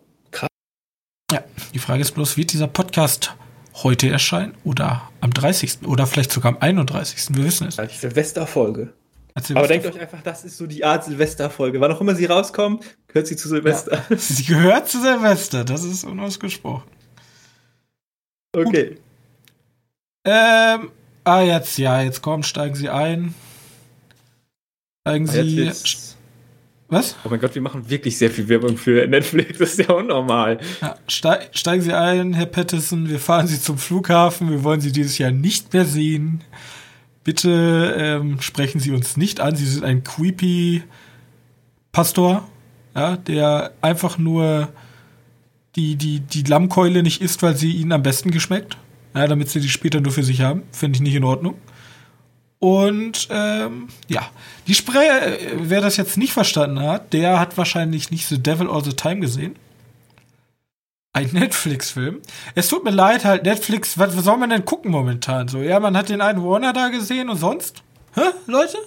Ja, die Frage ist bloß, wird dieser Podcast heute erscheinen oder am 30. oder vielleicht sogar am 31. Wir wissen es. Die Silvesterfolge. Erzähl Aber was denkt euch einfach, das ist so die Art Silvesterfolge. Wann auch immer sie rauskommt, gehört sie zu Silvester. Sie gehört zu Silvester, das ist unausgesprochen. Okay. Ähm, ah, jetzt, ja, jetzt kommen, steigen Sie ein. Steigen Ah, Jetzt Sie. wird's- Was? Oh mein Gott, wir machen wirklich sehr viel Werbung für Netflix. Das ist ja unnormal. Ja, steig, steigen Sie ein, Herr Patterson. Wir fahren Sie zum Flughafen. Wir wollen Sie dieses Jahr nicht mehr sehen. Bitte ähm, sprechen Sie uns nicht an. Sie sind ein creepy Pastor, ja, der einfach nur die, die, die Lammkeule nicht isst, weil sie ihnen am besten geschmeckt. Ja, damit sie die später nur für sich haben. Finde ich nicht in Ordnung. Und ähm, ja, die Spray, äh, wer das jetzt nicht verstanden hat, der hat wahrscheinlich nicht The Devil All the Time gesehen. Ein Netflix-Film. Es tut mir leid, halt, Netflix, was, was soll man denn gucken momentan? So, ja, man hat den einen Warner da gesehen und sonst? Hä, Leute?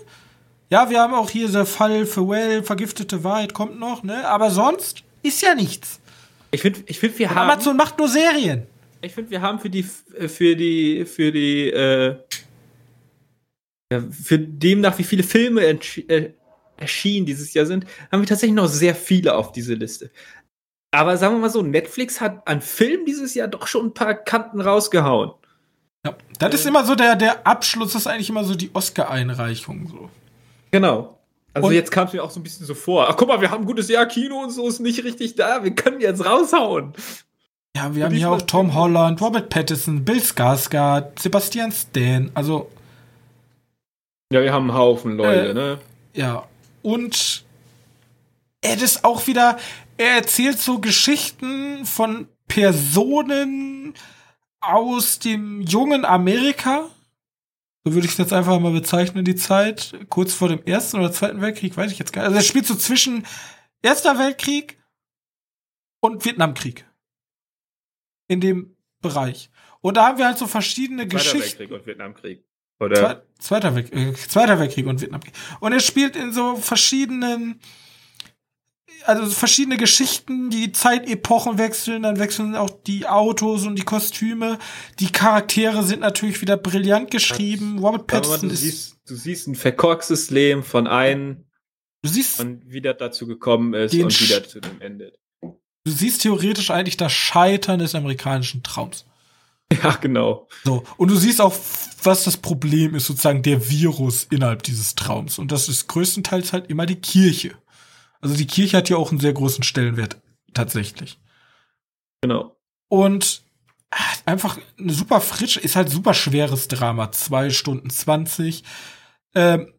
Ja, wir haben auch hier der Fall für Well, vergiftete Wahrheit kommt noch, ne? Aber sonst ist ja nichts. Ich finde, ich find, wir Und haben. Amazon macht nur Serien. Ich finde, wir haben für die, für die, für die, äh, für demnach, wie viele Filme äh, erschienen dieses Jahr sind, haben wir tatsächlich noch sehr viele auf diese Liste. Aber sagen wir mal so, Netflix hat an Filmen dieses Jahr doch schon ein paar Kanten rausgehauen. Ja, das ist immer so der, der Abschluss, das ist eigentlich immer so die Oscar-Einreichung, so. Genau. Also Und- jetzt kam es mir auch so ein bisschen so vor. Ach guck mal, wir haben ein gutes Jahr Kino und so ist nicht richtig da. Wir können jetzt raushauen. Ja, wir haben hier auch Tom Holland, Robert Pattinson, Bill Skarsgård, Sebastian Stan, also Ja, wir haben einen Haufen Leute, Äh, ne? Ja, und er ist auch wieder, er erzählt so Geschichten von Personen aus dem jungen Amerika. So würde ich es jetzt einfach mal bezeichnen, die Zeit. Kurz vor dem Ersten oder Zweiten Weltkrieg, weiß ich jetzt gar nicht. Also er spielt so zwischen Erster Weltkrieg und Vietnamkrieg. In dem Bereich. Und da haben wir halt so verschiedene Zweiter Geschichten. Weltkrieg und Vietnamkrieg. Oder? Zwei, Zweiter, Welk, äh, Zweiter Weltkrieg und Vietnamkrieg. Und er spielt in so verschiedenen, also verschiedene Geschichten, die Zeitepochen wechseln, dann wechseln auch die Autos und die Kostüme. Die Charaktere sind natürlich wieder brillant geschrieben. Robert Pattinson du, ist, siehst, du siehst ein verkorkstes Leben von einem du siehst, und wie das dazu gekommen ist und wie das zu dem endet. Du siehst theoretisch eigentlich das Scheitern des amerikanischen Traums. Ja, genau. So. Und du siehst auch, was das Problem ist, sozusagen der Virus innerhalb dieses Traums. Und das ist größtenteils halt immer die Kirche. Also die Kirche hat ja auch einen sehr großen Stellenwert, tatsächlich. Genau. Und ah, einfach eine super frisch, ist halt super schweres Drama. Zwei Stunden zwanzig. Ähm,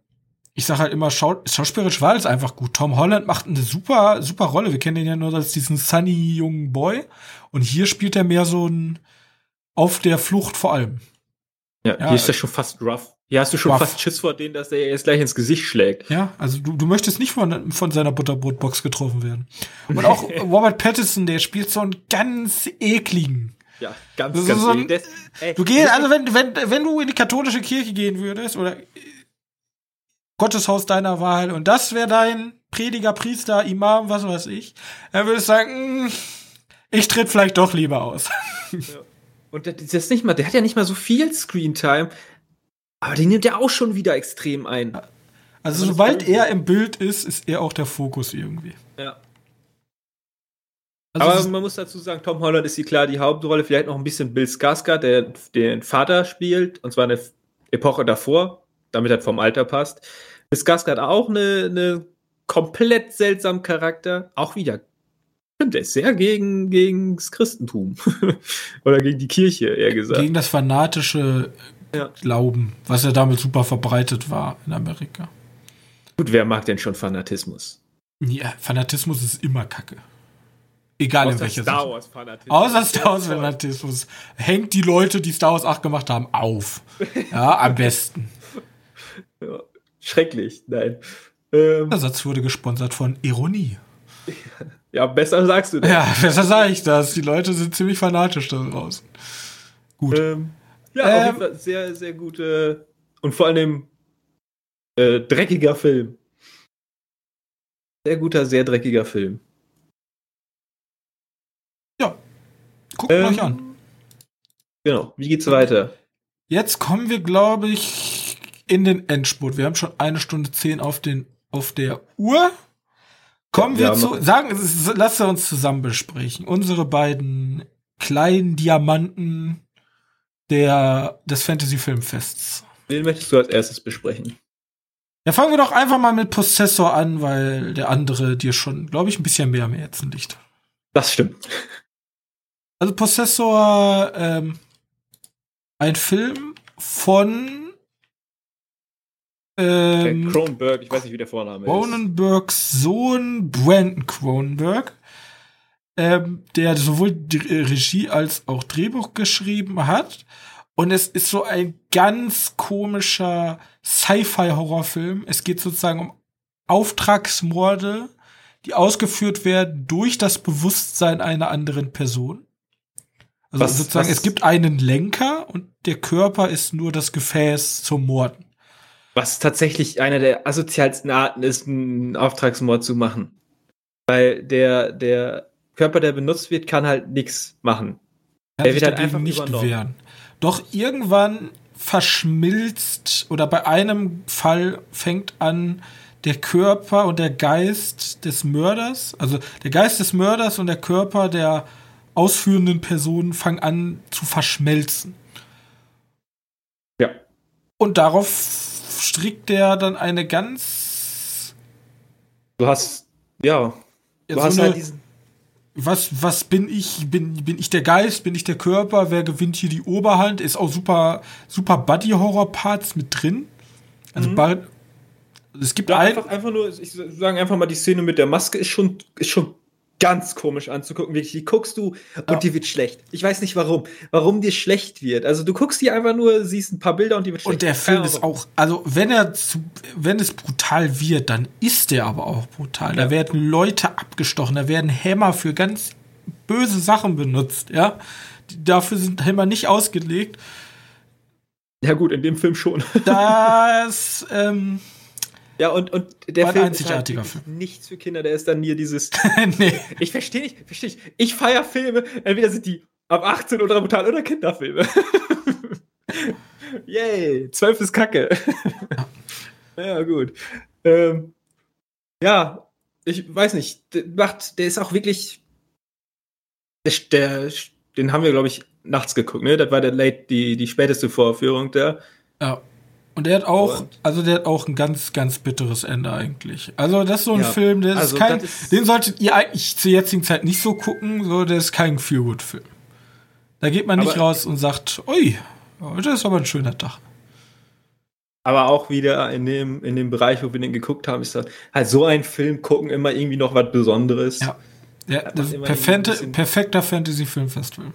ich sag halt immer, schau schauspielerisch war es einfach gut. Tom Holland macht eine super, super Rolle. Wir kennen ihn ja nur als diesen sunny jungen Boy. Und hier spielt er mehr so ein auf der Flucht vor allem. Ja, Ja, hier ist das schon fast rough. Hier hast du schon rough. fast Schiss vor denen, dass der jetzt gleich ins Gesicht schlägt. Ja, also du, du möchtest nicht von, von seiner Butterbrotbox getroffen werden. Und auch Robert Pattinson, der spielt so einen ganz ekligen. Ja, ganz, ist ganz so ein-. Das- ey, Du gehst, also wenn, wenn, wenn du in die katholische Kirche gehen würdest oder Gotteshaus deiner Wahl und das wäre dein Prediger, Priester, Imam, was weiß ich, dann würdest du sagen, mm, ich tritt vielleicht doch lieber aus. Und das ist nicht mal, der hat ja nicht mal so viel Screentime, aber den nimmt er auch schon wieder extrem ein. Also ist sobald er im Bild ist, ist er auch der Fokus irgendwie. Ja. Also aber man muss dazu sagen, Tom Holland ist hier klar die Hauptrolle, vielleicht noch ein bisschen Bill Skarsgård, der den Vater spielt, und zwar eine Epoche davor, damit das vom Alter passt. Skarsgård hat auch eine, eine komplett seltsamen Charakter, auch wieder. Stimmt, der ist sehr gegen, gegen das Christentum. Oder gegen die Kirche, eher gesagt. gegen das fanatische ja. glauben, was ja damit super verbreitet war in Amerika. Gut, wer mag denn schon Fanatismus? Ja, Fanatismus ist immer Kacke. Egal Außer in welcher Star. Wars Fanatismus. Außer Star Wars Fanatismus. Hängt die Leute, die Star Wars 8 gemacht haben, auf. Ja, am besten. Ja, schrecklich, nein. Ähm, Der Satz wurde gesponsert von Ironie. ja, besser sagst du das. Ja, besser sage ich das. Die Leute sind ziemlich fanatisch da draußen. Gut. Ähm, ja, auf Ähm, jeden Fall sehr, sehr gute und vor allem äh, dreckiger Film. Sehr guter, sehr dreckiger Film. Ja. Guckt Ähm, euch an. Genau. Wie geht's weiter? Jetzt kommen wir, glaube ich, in den Endspurt. Wir haben schon eine Stunde zehn auf, den, auf der Uhr. Kommen Ja, wir wir zu, sagen, s- lasst uns zusammen besprechen. Unsere beiden kleinen Diamanten der, des Fantasy Filmfests. Wen möchtest du als erstes besprechen? Ja, fangen wir doch einfach mal mit Possessor an, weil der andere dir schon, glaube ich, ein bisschen mehr am Herzen liegt. Das stimmt. Also Possessor, ähm, ein Film von ähm, Kronberg, ich weiß nicht, wie der Vorname Cronenbergs Sohn Brandon Cronenberg, ähm, der sowohl die Regie als auch Drehbuch geschrieben hat. Und es ist so ein ganz komischer Sci-Fi-Horrorfilm. Es geht sozusagen um Auftragsmorde, die ausgeführt werden durch das Bewusstsein einer anderen Person. Also Was- sozusagen, was- es gibt einen Lenker und der Körper ist nur das Gefäß zum Morden. Was tatsächlich eine der asozialsten Arten ist, einen Auftragsmord zu machen. Weil der, der Körper, der benutzt wird, kann halt nichts machen. Er wird halt einfach nicht wehren. Doch irgendwann verschmilzt oder bei einem Fall fängt an der Körper und der Geist des Mörders, also der Geist des Mörders und der Körper der ausführenden Person fangen an zu verschmelzen. Ja. Und darauf strickt er dann eine ganz Du hast, ja, ja, du so hast eine, halt diesen, was, was bin ich? Bin, bin ich der Geist? Bin ich der Körper? Wer gewinnt hier die Oberhand? Ist auch super, super Buddy-Horror-Parts mit drin. Also, Mhm. Bar- es gibt ja, ein, einfach, einfach nur, ich sage einfach mal, die Szene mit der Maske ist schon, ist schon ganz komisch anzugucken. Wirklich, die guckst du und Ja. dir wird schlecht. Ich weiß nicht warum. Warum dir schlecht wird. Also du guckst die einfach nur, siehst ein paar Bilder und dir wird schlecht. und der Film ist auch, also wenn er zu, wenn es brutal wird, dann ist der aber auch brutal. Da Ja. werden Leute abgestochen, da werden Hämmer für ganz böse Sachen benutzt, ja. Die- Dafür sind Hämmer nicht ausgelegt. Ja gut, in dem Film schon. Das, ähm, ja, und, und der War Film ist halt nichts für Kinder. Der ist dann hier dieses nee. Ich verstehe nicht, verstehe nicht. Ich feiere Filme, entweder sind die ab 18 oder brutal oder Kinderfilme. Yay, 12 ist Kacke. ja, gut. Ähm, ja, ich weiß nicht. Der, macht, der ist auch wirklich. Der, der, den haben wir, glaube ich, nachts geguckt, ne? Das war der Late, die, die späteste Vorführung der. Ja. Und der hat auch, Und- also der hat auch ein ganz, ganz bitteres Ende eigentlich. Also das ist so ein Ja, Film, der also ist kein, ist- den solltet ihr eigentlich zur jetzigen Zeit nicht so gucken, so, der ist kein Feel-Good-Film. Da geht man nicht raus und sagt, ui, heute ist aber ein schöner Tag. Aber auch wieder in dem, in dem Bereich, wo wir den geguckt haben, ist das halt so ein Film gucken immer irgendwie noch was Besonderes. Ja. Ja, das perfekte, perfekter Fantasy-Film-Festival.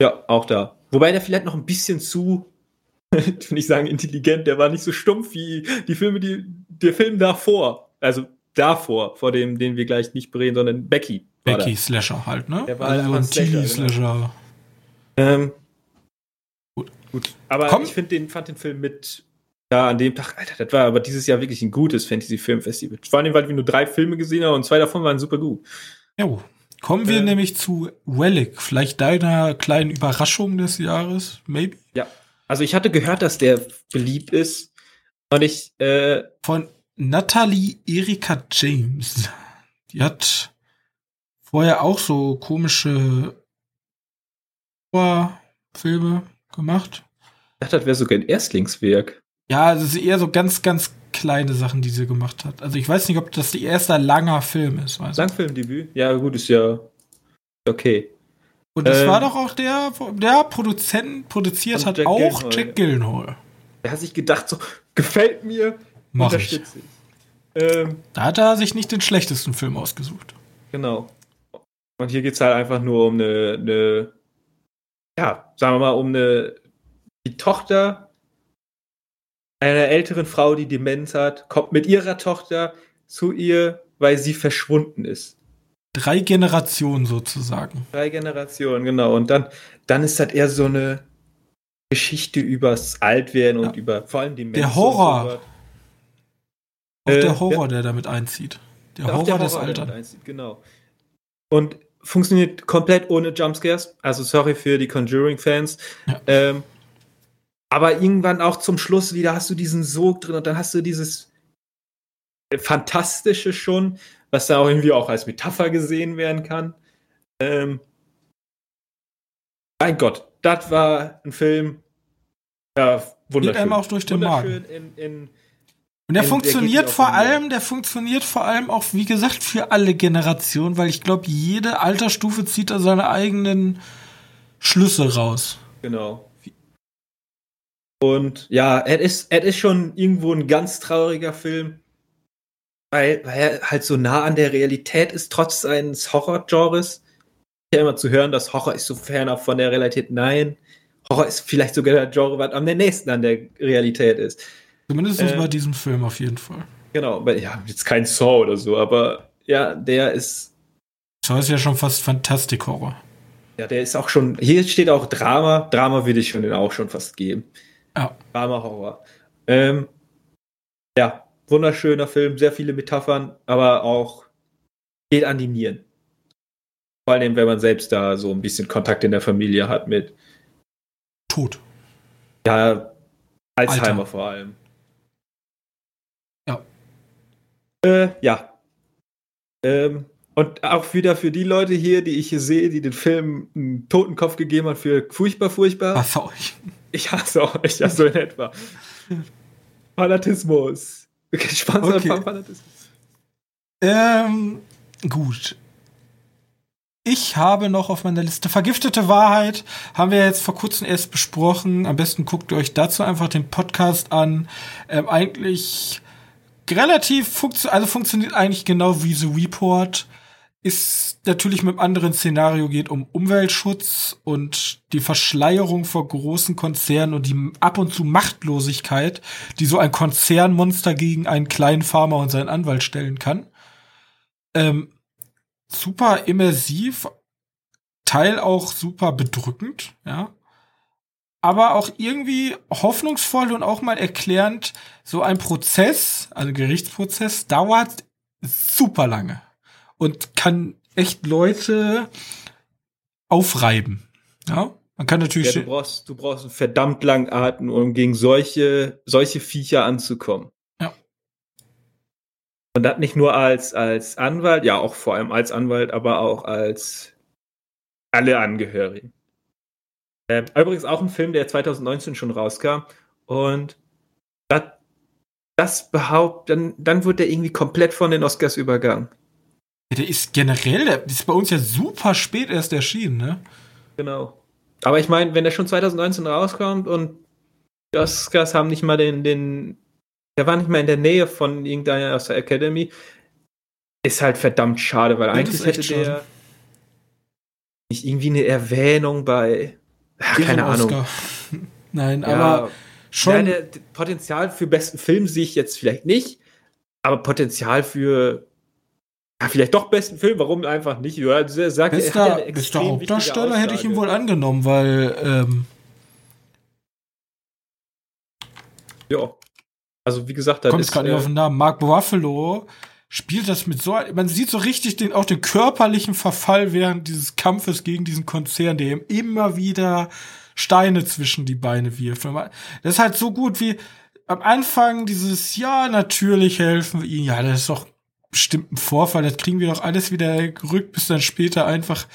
Ja, auch da. Wobei der vielleicht noch ein bisschen zu, ich will nicht sagen intelligent, der war nicht so stumpf wie die Filme, die, der Film davor. Also davor, vor dem, den wir gleich nicht bereden, sondern Becky. Becky Slasher halt, ne? Der war also ein Slasher, genau. Da. Ähm, Gut. gut. Aber Komm. ich den, fand den Film mit, ja, an dem Tag, Alter, das war aber dieses Jahr wirklich ein gutes Fantasy-Filmfestival. Vor allem, weil wir nur drei Filme gesehen haben und zwei davon waren super gut. Jo. Kommen wir Äh. nämlich zu Relic, vielleicht deiner kleinen Überraschung des Jahres, maybe? Ja. Also ich hatte gehört, dass der beliebt ist. Und ich, äh, von Natalie Erika James. Die hat vorher auch so komische Filme gemacht. dachte, das wäre sogar ein Erstlingswerk. Ja, es ist eher so ganz, ganz kleine Sachen, die sie gemacht hat. Also ich weiß nicht, ob das ihr erster langer Film ist. Weißt du? Langfilmdebüt? Ja, gut, ist ja okay. Und das Ähm, war doch auch der, der Produzent, produziert hat Jack auch Gyllenhaal. Jack Gyllenhaal. Er hat sich gedacht, so, gefällt mir, Mach ich. unterstütze ich. Ähm, Da hat er sich nicht den schlechtesten Film ausgesucht. genau. Und hier geht es halt einfach nur um eine, eine, ja, sagen wir mal, um eine, die Tochter einer älteren Frau, die Demenz hat, kommt mit ihrer Tochter zu ihr, weil sie verschwunden ist. Drei Generationen sozusagen. Drei Generationen, genau. Und dann, dann ist das eher so eine Geschichte übers Altwerden und Ja. über vor allem die Der Horror. Und so Auch Äh, der Horror, der damit einzieht. Der Horror der des Horror, der mit einzieht, Genau. Und funktioniert komplett ohne Jumpscares. Also sorry für die Conjuring-Fans. Ja. Ähm, aber irgendwann auch zum Schluss wieder hast du diesen Sog drin und dann hast du dieses Fantastische schon, was da auch irgendwie auch als Metapher gesehen werden kann. Ähm, mein Gott, das war ein Film. Ja, wunderschön. einem auch durch den wunderschön in, in Und der der funktioniert geht auf vor allem, der funktioniert vor allem auch, wie gesagt, für alle Generationen, weil ich glaube, jede Altersstufe zieht da seine eigenen Schlüsse raus. Genau. Und ja, es ist, es ist schon irgendwo ein ganz trauriger Film, weil, weil er halt so nah an der Realität ist, trotz seines Horror-Genres. Ja, immer zu hören, dass Horror ist so ferner von der Realität. Nein, Horror ist vielleicht sogar der Genre, was am nächsten an der Realität ist. Zumindest Äh. bei diesem Film auf jeden Fall. Genau, aber ja, jetzt kein Saw oder so, aber ja, der ist, Das ist ja schon fast Fantastik-Horror. ja, der ist auch schon, hier steht auch Drama. Drama würde ich schon den auch schon fast geben. Ja. Drama Horror. Ähm, ja, wunderschöner Film, sehr viele Metaphern, aber auch geht an die Nieren. Vor allem, wenn man selbst da so ein bisschen Kontakt in der Familie hat mit, Tot. ja, Alzheimer Alter. vor allem. Ja. Äh, ja. Ähm, und auch wieder für die Leute hier, die ich hier sehe, die den Film einen Totenkopf gegeben haben für furchtbar, furchtbar. Was euch? Ich hasse euch, ja, so in etwa. Fanatismus. Okay. vom Fanatismus. Ähm, gut. Ich habe noch auf meiner Liste Vergiftete Wahrheit. Haben wir jetzt vor kurzem erst besprochen. Am besten guckt ihr euch dazu einfach den Podcast an. Ähm, eigentlich relativ funktio also funktioniert eigentlich genau wie The Report. Ist natürlich mit einem anderen Szenario geht um Umweltschutz und die Verschleierung vor großen Konzernen und die ab und zu Machtlosigkeit, die so ein Konzernmonster gegen einen kleinen Farmer und seinen Anwalt stellen kann. Ähm, super immersiv, Teil auch super bedrückend, ja. Aber auch irgendwie hoffnungsvoll und auch mal erklärend, so ein Prozess, also Gerichtsprozess, dauert super lange und kann echt Leute aufreiben. Ja, man kann natürlich. Ja, du, brauchst, du brauchst einen verdammt langen Atem, um gegen solche, solche Viecher anzukommen. Ja. Und das nicht nur als, als Anwalt, ja, auch vor allem als Anwalt, aber auch als alle Angehörigen. Ähm, übrigens auch ein Film, der 2019 schon rauskam. Und das, das behauptet, dann, dann wird der irgendwie komplett von den Oscars übergangen. Ja, der ist generell, der ist bei uns ja super spät erst erschienen, ne? Genau. Aber ich meine, wenn der schon 2019 rauskommt und die Oscars haben nicht mal den, den, der war nicht mal in der Nähe von irgendeiner aus der Academy, ist halt verdammt schade, weil das eigentlich hätte der schade. nicht irgendwie eine Erwähnung bei, ach, keine Ahnung. Oscar. Nein, Ja, aber schon. Ja, Potenzial für besten Film sehe ich jetzt vielleicht nicht, aber Potenzial für ja, vielleicht doch besten Film, warum einfach nicht? Ja, er sagt, er Bester, eine bester Hauptdarsteller hätte ich ihm wohl angenommen, weil ähm, Ja. Also wie gesagt, das kommt gerade äh, auf den Namen. Mark Buffalo spielt das mit so, man sieht so richtig den auch den körperlichen Verfall während dieses Kampfes gegen diesen Konzern, der ihm immer wieder Steine zwischen die Beine wirft. Das ist halt so gut wie am Anfang dieses ja natürlich helfen wir ihnen. Ja, das ist doch bestimmt ein Vorfall. Das kriegen wir doch alles wieder gerückt, bis dann später einfach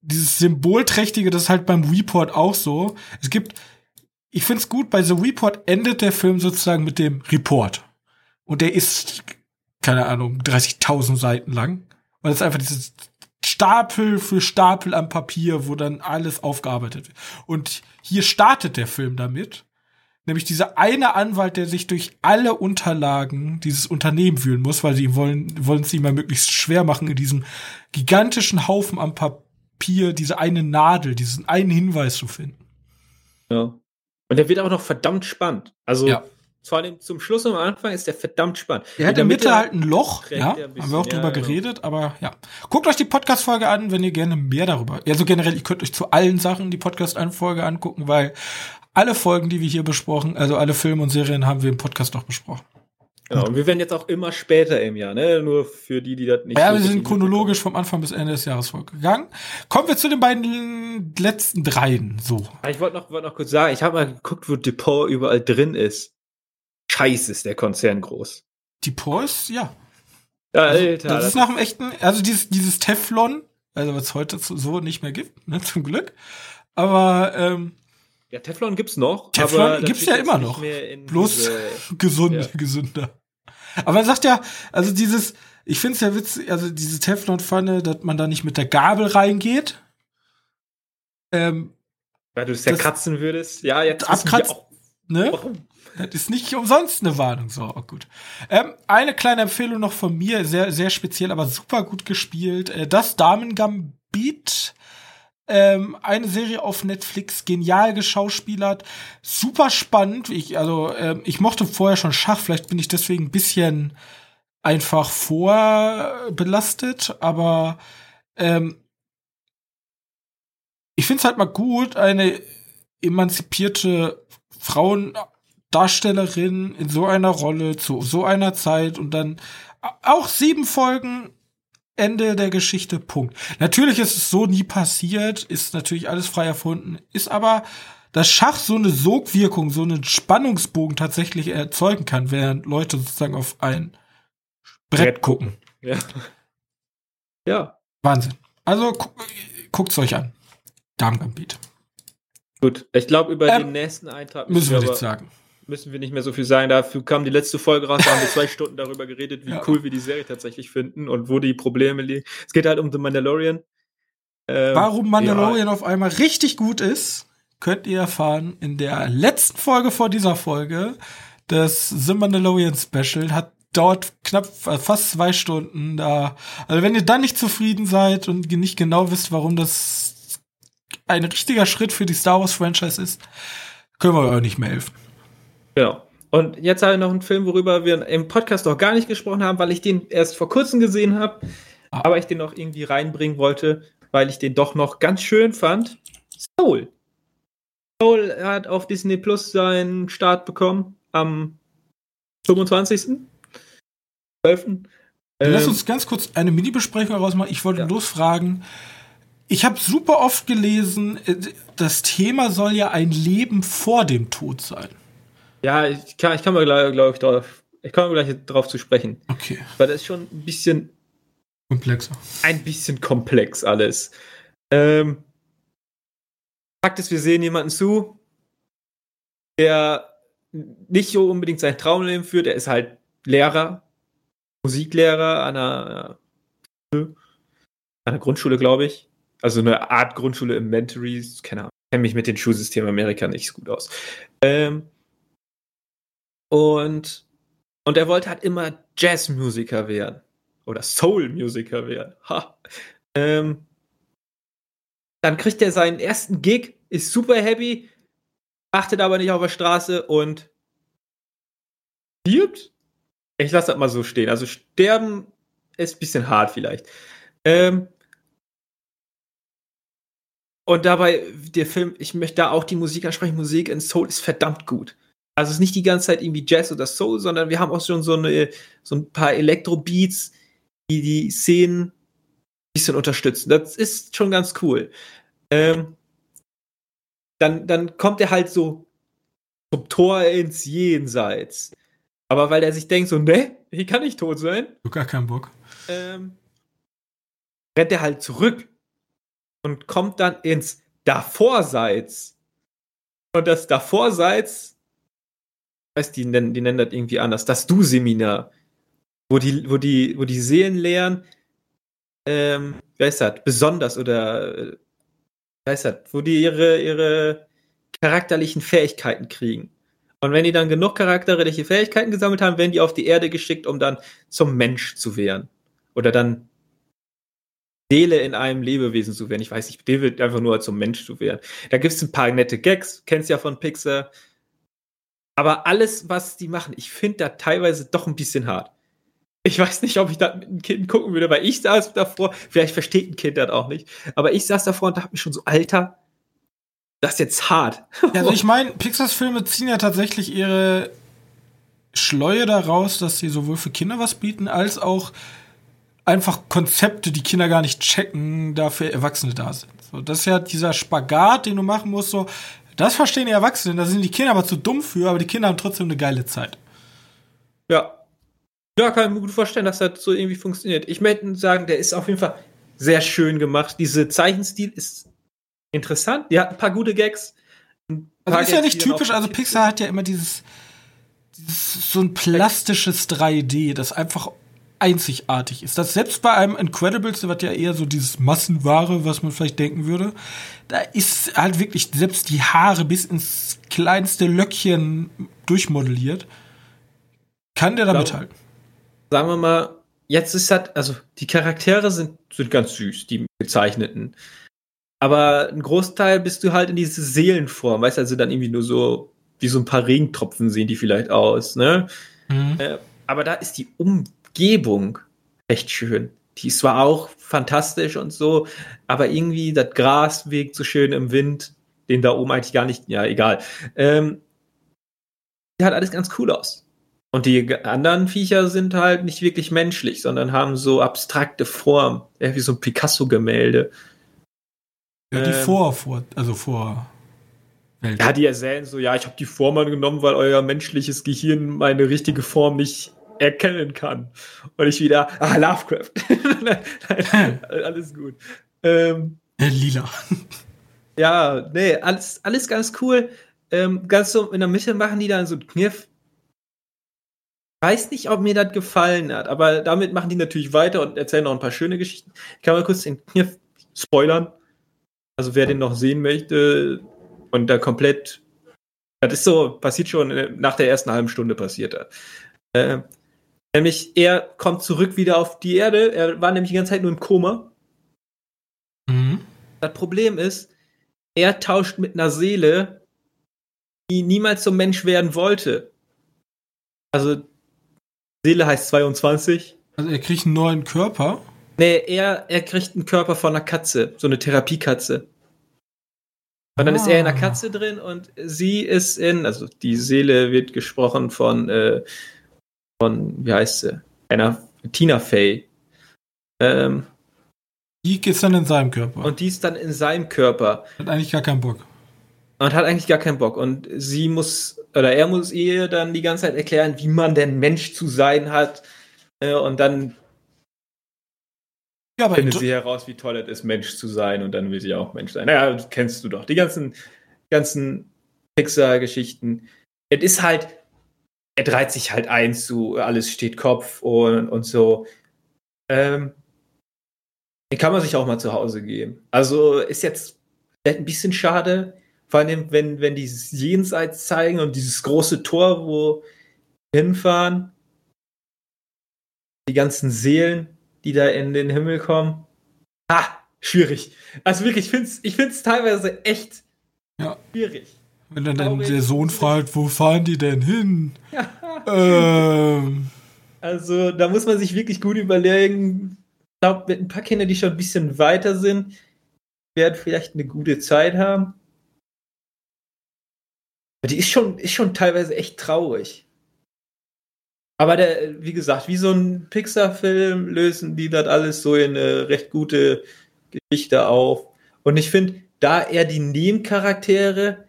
dieses symbolträchtige, das ist halt beim Report auch so. Es gibt ich find's gut, bei The Report endet der Film sozusagen mit dem Report. Und der ist, keine Ahnung, 30.000 Seiten lang. Und das ist einfach dieses Stapel für Stapel am Papier, wo dann alles aufgearbeitet wird. Und hier startet der Film damit. Nämlich dieser eine Anwalt, der sich durch alle Unterlagen dieses Unternehmen wühlen muss, weil sie wollen, wollen es ihm mal möglichst schwer machen, in diesem gigantischen Haufen am Papier diese eine Nadel, diesen einen Hinweis zu finden. Ja. Und der wird auch noch verdammt spannend. Also, Ja. vor allem zum Schluss und am Anfang ist der verdammt spannend. Er hat in der Mitte halt ein Loch, ja, ein haben wir auch ja, drüber genau. geredet, aber ja. Guckt euch die Podcast-Folge an, wenn ihr gerne mehr darüber, also generell, ihr könnt euch zu allen Sachen die Podcast-Folge angucken, weil alle Folgen, die wir hier besprochen, also alle Filme und Serien haben wir im Podcast noch besprochen. Genau. Und wir werden jetzt auch immer später im Jahr, ne? Nur für die, die das nicht Ja, so wir sind chronologisch vom Anfang bis Ende des Jahres vorgegangen. Kommen wir zu den beiden letzten dreien, so. Aber Ich wollte noch, wollte noch kurz sagen, ich habe mal geguckt, wo Depot überall drin ist. Scheiße, ist der Konzern groß. Die Pols, ja. Alter. das ist nach dem echten, also dieses, dieses Teflon, also was es heute so- so nicht mehr gibt, ne, zum Glück. Aber ähm, ja, Teflon gibt's noch. Teflon gibt's ja immer noch. Bloß diese- gesund, ja. gesünder. Aber er sagt ja, also dieses, ich finde es ja witzig, also diese Teflonpfanne, dass man da nicht mit der Gabel reingeht. Ähm, Weil du es das- zerkratzen würdest. Ja, jetzt Abkratzen- auch, ne? warum. Das ist nicht umsonst eine Warnung. So, oh, gut. Ähm, eine kleine Empfehlung noch von mir, sehr, sehr speziell, aber super gut gespielt. Äh, das Damen-Gambit. Ähm, eine Serie auf Netflix, genial geschauspielert, super spannend. Ich, also, ähm, ich mochte vorher schon Schach, vielleicht bin ich deswegen ein bisschen einfach vorbelastet, aber ähm, ich finde es halt mal gut, eine emanzipierte Frauendarstellerin in so einer Rolle zu so einer Zeit und dann auch sieben Folgen Ende der Geschichte, Punkt. Natürlich ist es so nie passiert, ist natürlich alles frei erfunden, ist aber, dass Schach so eine Sogwirkung, so einen Spannungsbogen tatsächlich erzeugen kann, während Leute sozusagen auf ein Brett gucken. Ja. ja, Wahnsinn. Also gu guckt's euch an. Darmgambit. gut. Ich glaube, über Ähm, den nächsten Eintrag Müssen wir aber- nichts sagen. Müssen wir nicht mehr so viel sagen. Dafür kam die letzte Folge raus, da haben wir zwei Stunden darüber geredet, wie Ja. cool wir die Serie tatsächlich finden und wo die Probleme liegen. Es geht halt um The Mandalorian. Ähm, Warum Mandalorian auf einmal richtig gut ist, könnt ihr erfahren in der letzten Folge vor dieser Folge. Das The Mandalorian Special hat dauert knapp äh, fast zwei Stunden da. Also wenn ihr dann nicht zufrieden seid und nicht genau wisst, warum das ein richtiger Schritt für die Star Wars Franchise ist, können wir euch nicht mehr helfen. Genau. Und jetzt habe ich noch einen Film, worüber wir im Podcast noch gar nicht gesprochen haben, weil ich den erst vor kurzem gesehen habe, Ah. aber ich den noch irgendwie reinbringen wollte, weil ich den doch noch ganz schön fand. Soul. Soul hat auf Disney Plus seinen Start bekommen am 25. 12. Lass Ähm, uns ganz kurz eine Mini-Besprechung rausmachen. Ich wollte Ja. losfragen. Ich habe super oft gelesen, äh, das Thema soll ja ein Leben vor dem Tod sein. Ja, ich kann, ich kann mal gleich, glaube ich, drauf, ich komme gleich drauf zu sprechen, Okay, weil das ist schon ein bisschen komplexer. ein bisschen komplex alles. Ähm, Fakt ist, wir sehen jemanden zu, der nicht so unbedingt sein Traumleben führt. Er ist halt Lehrer, Musiklehrer an einer, an einer Grundschule, glaube ich. Also eine Art Grundschule im Mentory. Keine Ahnung. Ich kenne mich mit dem Schulsystem Amerika nicht so gut aus. Ähm, und, und er wollte halt immer Jazzmusiker werden oder Soul-Musiker werden. Ha. Ähm, dann kriegt er seinen ersten Gig, ist super happy, achtet aber nicht auf der Straße und stirbt. Ich lasse das mal so stehen. Also sterben ist ein bisschen hart vielleicht. Ähm, und dabei, der Film, ich möchte da auch die Musik ansprechen. Musik in Soul ist verdammt gut. Also es ist nicht die ganze Zeit irgendwie Jazz oder Soul, sondern wir haben auch schon so, eine, so ein paar Elektro-Beats, die die Szenen ein bisschen unterstützen. Das ist schon ganz cool. Ähm, dann, dann kommt er halt so zum Tor ins Jenseits. Aber weil er sich denkt, so, ne, hier kann ich tot sein, hab gar keinen Bock. ähm, rennt er halt zurück und kommt dann ins Davorseits. Und das Davorseits, weiß die nennen, die nennen das irgendwie anders, das Du-Seminar, wo die, wo die, wo die Seelen lehren, ähm, wie heißt das, besonders oder äh, wie heißt das, wo die ihre, ihre charakterlichen Fähigkeiten kriegen. Und wenn die dann genug charakterliche Fähigkeiten gesammelt haben, werden die auf die Erde geschickt, um dann zum Mensch zu werden. Oder dann Seele in einem Lebewesen zu werden. Ich weiß nicht, wird einfach nur zum Mensch zu werden. Da gibt es ein paar nette Gags, kennst ja von Pixar. Aber alles, was die machen, ich finde da teilweise doch ein bisschen hart. Ich weiß nicht, ob ich da mit einem Kind gucken würde, weil ich saß davor, vielleicht versteht ein Kind das auch nicht, aber ich saß davor und dachte mir schon so, Alter, das ist jetzt hart. Also ich meine, Pixars Filme ziehen ja tatsächlich ihre Schleue daraus, dass sie sowohl für Kinder was bieten, als auch einfach Konzepte, die Kinder gar nicht checken, dafür Erwachsene da sind. So, das ist ja dieser Spagat, den du machen musst, so, das verstehen die Erwachsenen, da sind die Kinder aber zu dumm für, aber die Kinder haben trotzdem eine geile Zeit. Ja. Ja, kann ich mir gut vorstellen, dass das so irgendwie funktioniert. Ich möchte sagen, der ist auf jeden Fall sehr schön gemacht. Diese Zeichenstil ist interessant. Die hat ein paar gute Gags. Also ist ja nicht typisch, also Pixar hat ja immer dieses, dieses so ein plastisches 3D, das einfach einzigartig ist. Das selbst bei einem Incredibles, was ja eher so dieses Massenware, was man vielleicht denken würde, da ist halt wirklich selbst die Haare bis ins kleinste Löckchen durchmodelliert. Kann der da mithalten? Sagen wir mal, jetzt ist halt, also die Charaktere sind, sind ganz süß, die gezeichneten. Aber ein Großteil bist du halt in diese Seelenform, weißt du, also dann irgendwie nur so, wie so ein paar Regentropfen sehen die vielleicht aus, ne? Mhm. Äh, aber da ist die um Umgebung echt schön. Die ist zwar auch fantastisch und so, aber irgendwie das Gras wirkt so schön im Wind, den da oben eigentlich gar nicht, ja, egal. Ähm, die hat alles ganz cool aus. Und die anderen Viecher sind halt nicht wirklich menschlich, sondern haben so abstrakte Form, eher wie so ein Picasso-Gemälde. Ja, die ähm, vor, vor, also vor. Welt. Ja, die erzählen so, ja, ich habe die Form angenommen, weil euer menschliches Gehirn meine richtige Form nicht erkennen kann. Und ich wieder, ah, Lovecraft. nein, nein, alles gut. Ähm, äh, Lila. ja, nee, alles, alles ganz cool. Ähm, ganz so in der Mitte machen die dann so einen Kniff. Weiß nicht, ob mir das gefallen hat, aber damit machen die natürlich weiter und erzählen noch ein paar schöne Geschichten. Ich kann mal kurz den Kniff spoilern. Also wer den noch sehen möchte und da komplett, das ist so, passiert schon äh, nach der ersten halben Stunde passiert. Äh, Nämlich, er kommt zurück wieder auf die Erde. Er war nämlich die ganze Zeit nur im Koma. Mhm. Das Problem ist, er tauscht mit einer Seele, die niemals zum Mensch werden wollte. Also, Seele heißt 22. Also, er kriegt einen neuen Körper? Nee, er, er kriegt einen Körper von einer Katze, so eine Therapiekatze. Und dann ah. ist er in einer ah. Katze drin und sie ist in, also die Seele wird gesprochen von äh, von, wie heißt sie? Einer Tina Fey. Ähm, die ist dann in seinem Körper. Und die ist dann in seinem Körper. Hat eigentlich gar keinen Bock. Und hat eigentlich gar keinen Bock. Und sie muss, oder er muss ihr dann die ganze Zeit erklären, wie man denn Mensch zu sein hat. Äh, und dann ja, findet sie heraus, wie toll es ist, Mensch zu sein. Und dann will sie auch Mensch sein. Naja, das kennst du doch. Die ganzen, ganzen Pixar-Geschichten. Es ist halt, er dreht sich halt ein zu alles steht Kopf und, und so. Ähm, den kann man sich auch mal zu Hause geben. Also ist jetzt ein bisschen schade, vor allem wenn, wenn die Jenseits zeigen und dieses große Tor, wo hinfahren, die ganzen Seelen, die da in den Himmel kommen. Ha, schwierig. Also wirklich, ich finde es ich find's teilweise echt ja. schwierig. Wenn dann, dann der Sohn fragt, wo fahren die denn hin? ähm. Also, da muss man sich wirklich gut überlegen. Ich glaube, mit ein paar Kindern, die schon ein bisschen weiter sind, werden vielleicht eine gute Zeit haben. Aber die ist schon, ist schon teilweise echt traurig. Aber der, wie gesagt, wie so ein Pixar-Film lösen die das alles so in eine recht gute Geschichte auf. Und ich finde, da er die Nebencharaktere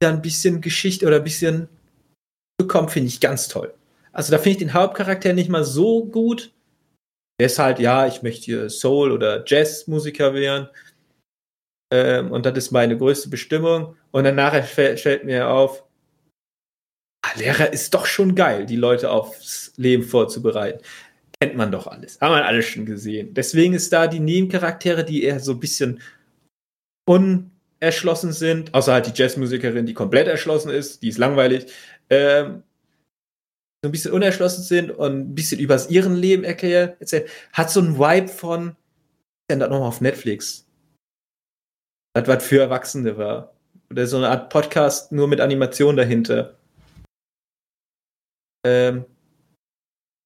da ein bisschen Geschichte oder ein bisschen bekommt, finde ich ganz toll. Also da finde ich den Hauptcharakter nicht mal so gut. Er ist halt, ja, ich möchte hier Soul- oder Jazzmusiker werden. Ähm, und das ist meine größte Bestimmung. Und dann nachher fällt mir auf, ah, Lehrer ist doch schon geil, die Leute aufs Leben vorzubereiten. kennt man doch alles. Haben wir alles schon gesehen. Deswegen ist da die Nebencharaktere, die eher so ein bisschen unerschlossen sind, außer halt die Jazzmusikerin, die komplett erschlossen ist, die ist langweilig, ähm, so ein bisschen unerschlossen sind und ein bisschen über ihren Leben erklären, erzählen, hat so einen Vibe von, denn das nochmal auf Netflix. Das, was für Erwachsene war. Oder so eine Art Podcast nur mit Animation dahinter. Ähm,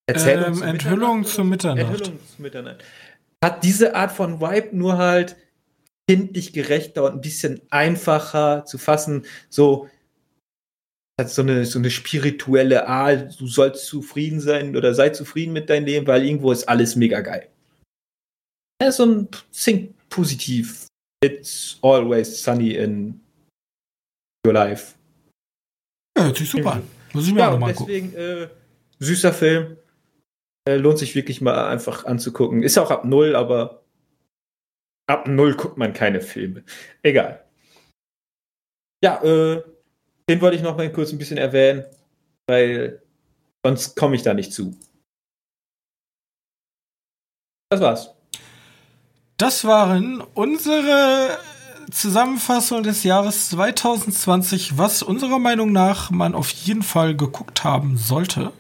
Erzählung ähm, Enthüllung zu Mitternacht. Enthüllung zu Mitternacht. Hat diese Art von Vibe nur halt kindlich gerechter und ein bisschen einfacher zu fassen. So, hat so eine, so eine spirituelle Art, du sollst zufrieden sein oder sei zufrieden mit deinem Leben, weil irgendwo ist alles mega geil. Ja, so ein Think positiv. It's always sunny in your life. Ja, hört sich super an. Muss ich mir ja, auch nochmal deswegen, äh, süßer Film. Äh, lohnt sich wirklich mal einfach anzugucken. Ist auch ab null, aber ab null guckt man keine Filme. Egal. Ja, äh, den wollte ich noch mal kurz ein bisschen erwähnen, weil sonst komme ich da nicht zu. Das war's. Das waren unsere Zusammenfassung des Jahres 2020, was unserer Meinung nach man auf jeden Fall geguckt haben sollte.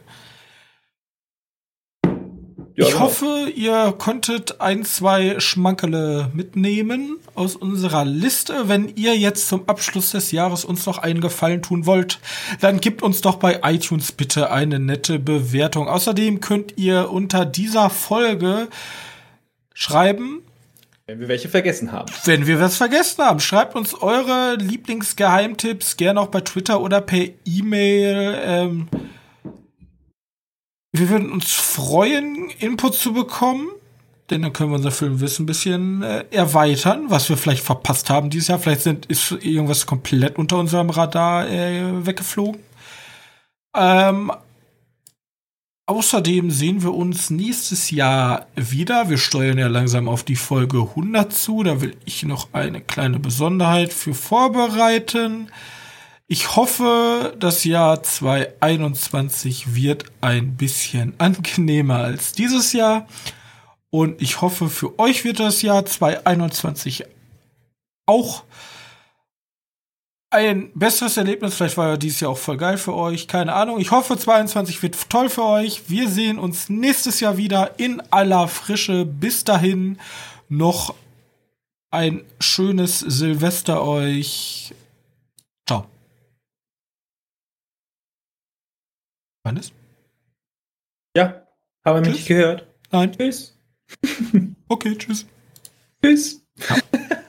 Ja, ich genau. hoffe, ihr konntet ein, zwei Schmankele mitnehmen aus unserer Liste. Wenn ihr jetzt zum Abschluss des Jahres uns noch einen Gefallen tun wollt, dann gebt uns doch bei iTunes bitte eine nette Bewertung. Außerdem könnt ihr unter dieser Folge schreiben, wenn wir welche vergessen haben. Wenn wir was vergessen haben, schreibt uns eure Lieblingsgeheimtipps gerne auch bei Twitter oder per E-Mail. Ähm, wir würden uns freuen, Input zu bekommen, denn dann können wir unser Filmwissen ein bisschen äh, erweitern, was wir vielleicht verpasst haben dieses Jahr. Vielleicht sind, ist irgendwas komplett unter unserem Radar äh, weggeflogen. Ähm, außerdem sehen wir uns nächstes Jahr wieder. Wir steuern ja langsam auf die Folge 100 zu. Da will ich noch eine kleine Besonderheit für vorbereiten. Ich hoffe, das Jahr 2021 wird ein bisschen angenehmer als dieses Jahr. Und ich hoffe, für euch wird das Jahr 2021 auch ein besseres Erlebnis. Vielleicht war ja dieses Jahr auch voll geil für euch. Keine Ahnung. Ich hoffe, 2022 wird toll für euch. Wir sehen uns nächstes Jahr wieder in aller Frische. Bis dahin noch ein schönes Silvester euch. Hannes? Ja, haben wir mich nicht gehört. Nein. Tschüss. okay, tschüss. Tschüss. Ja.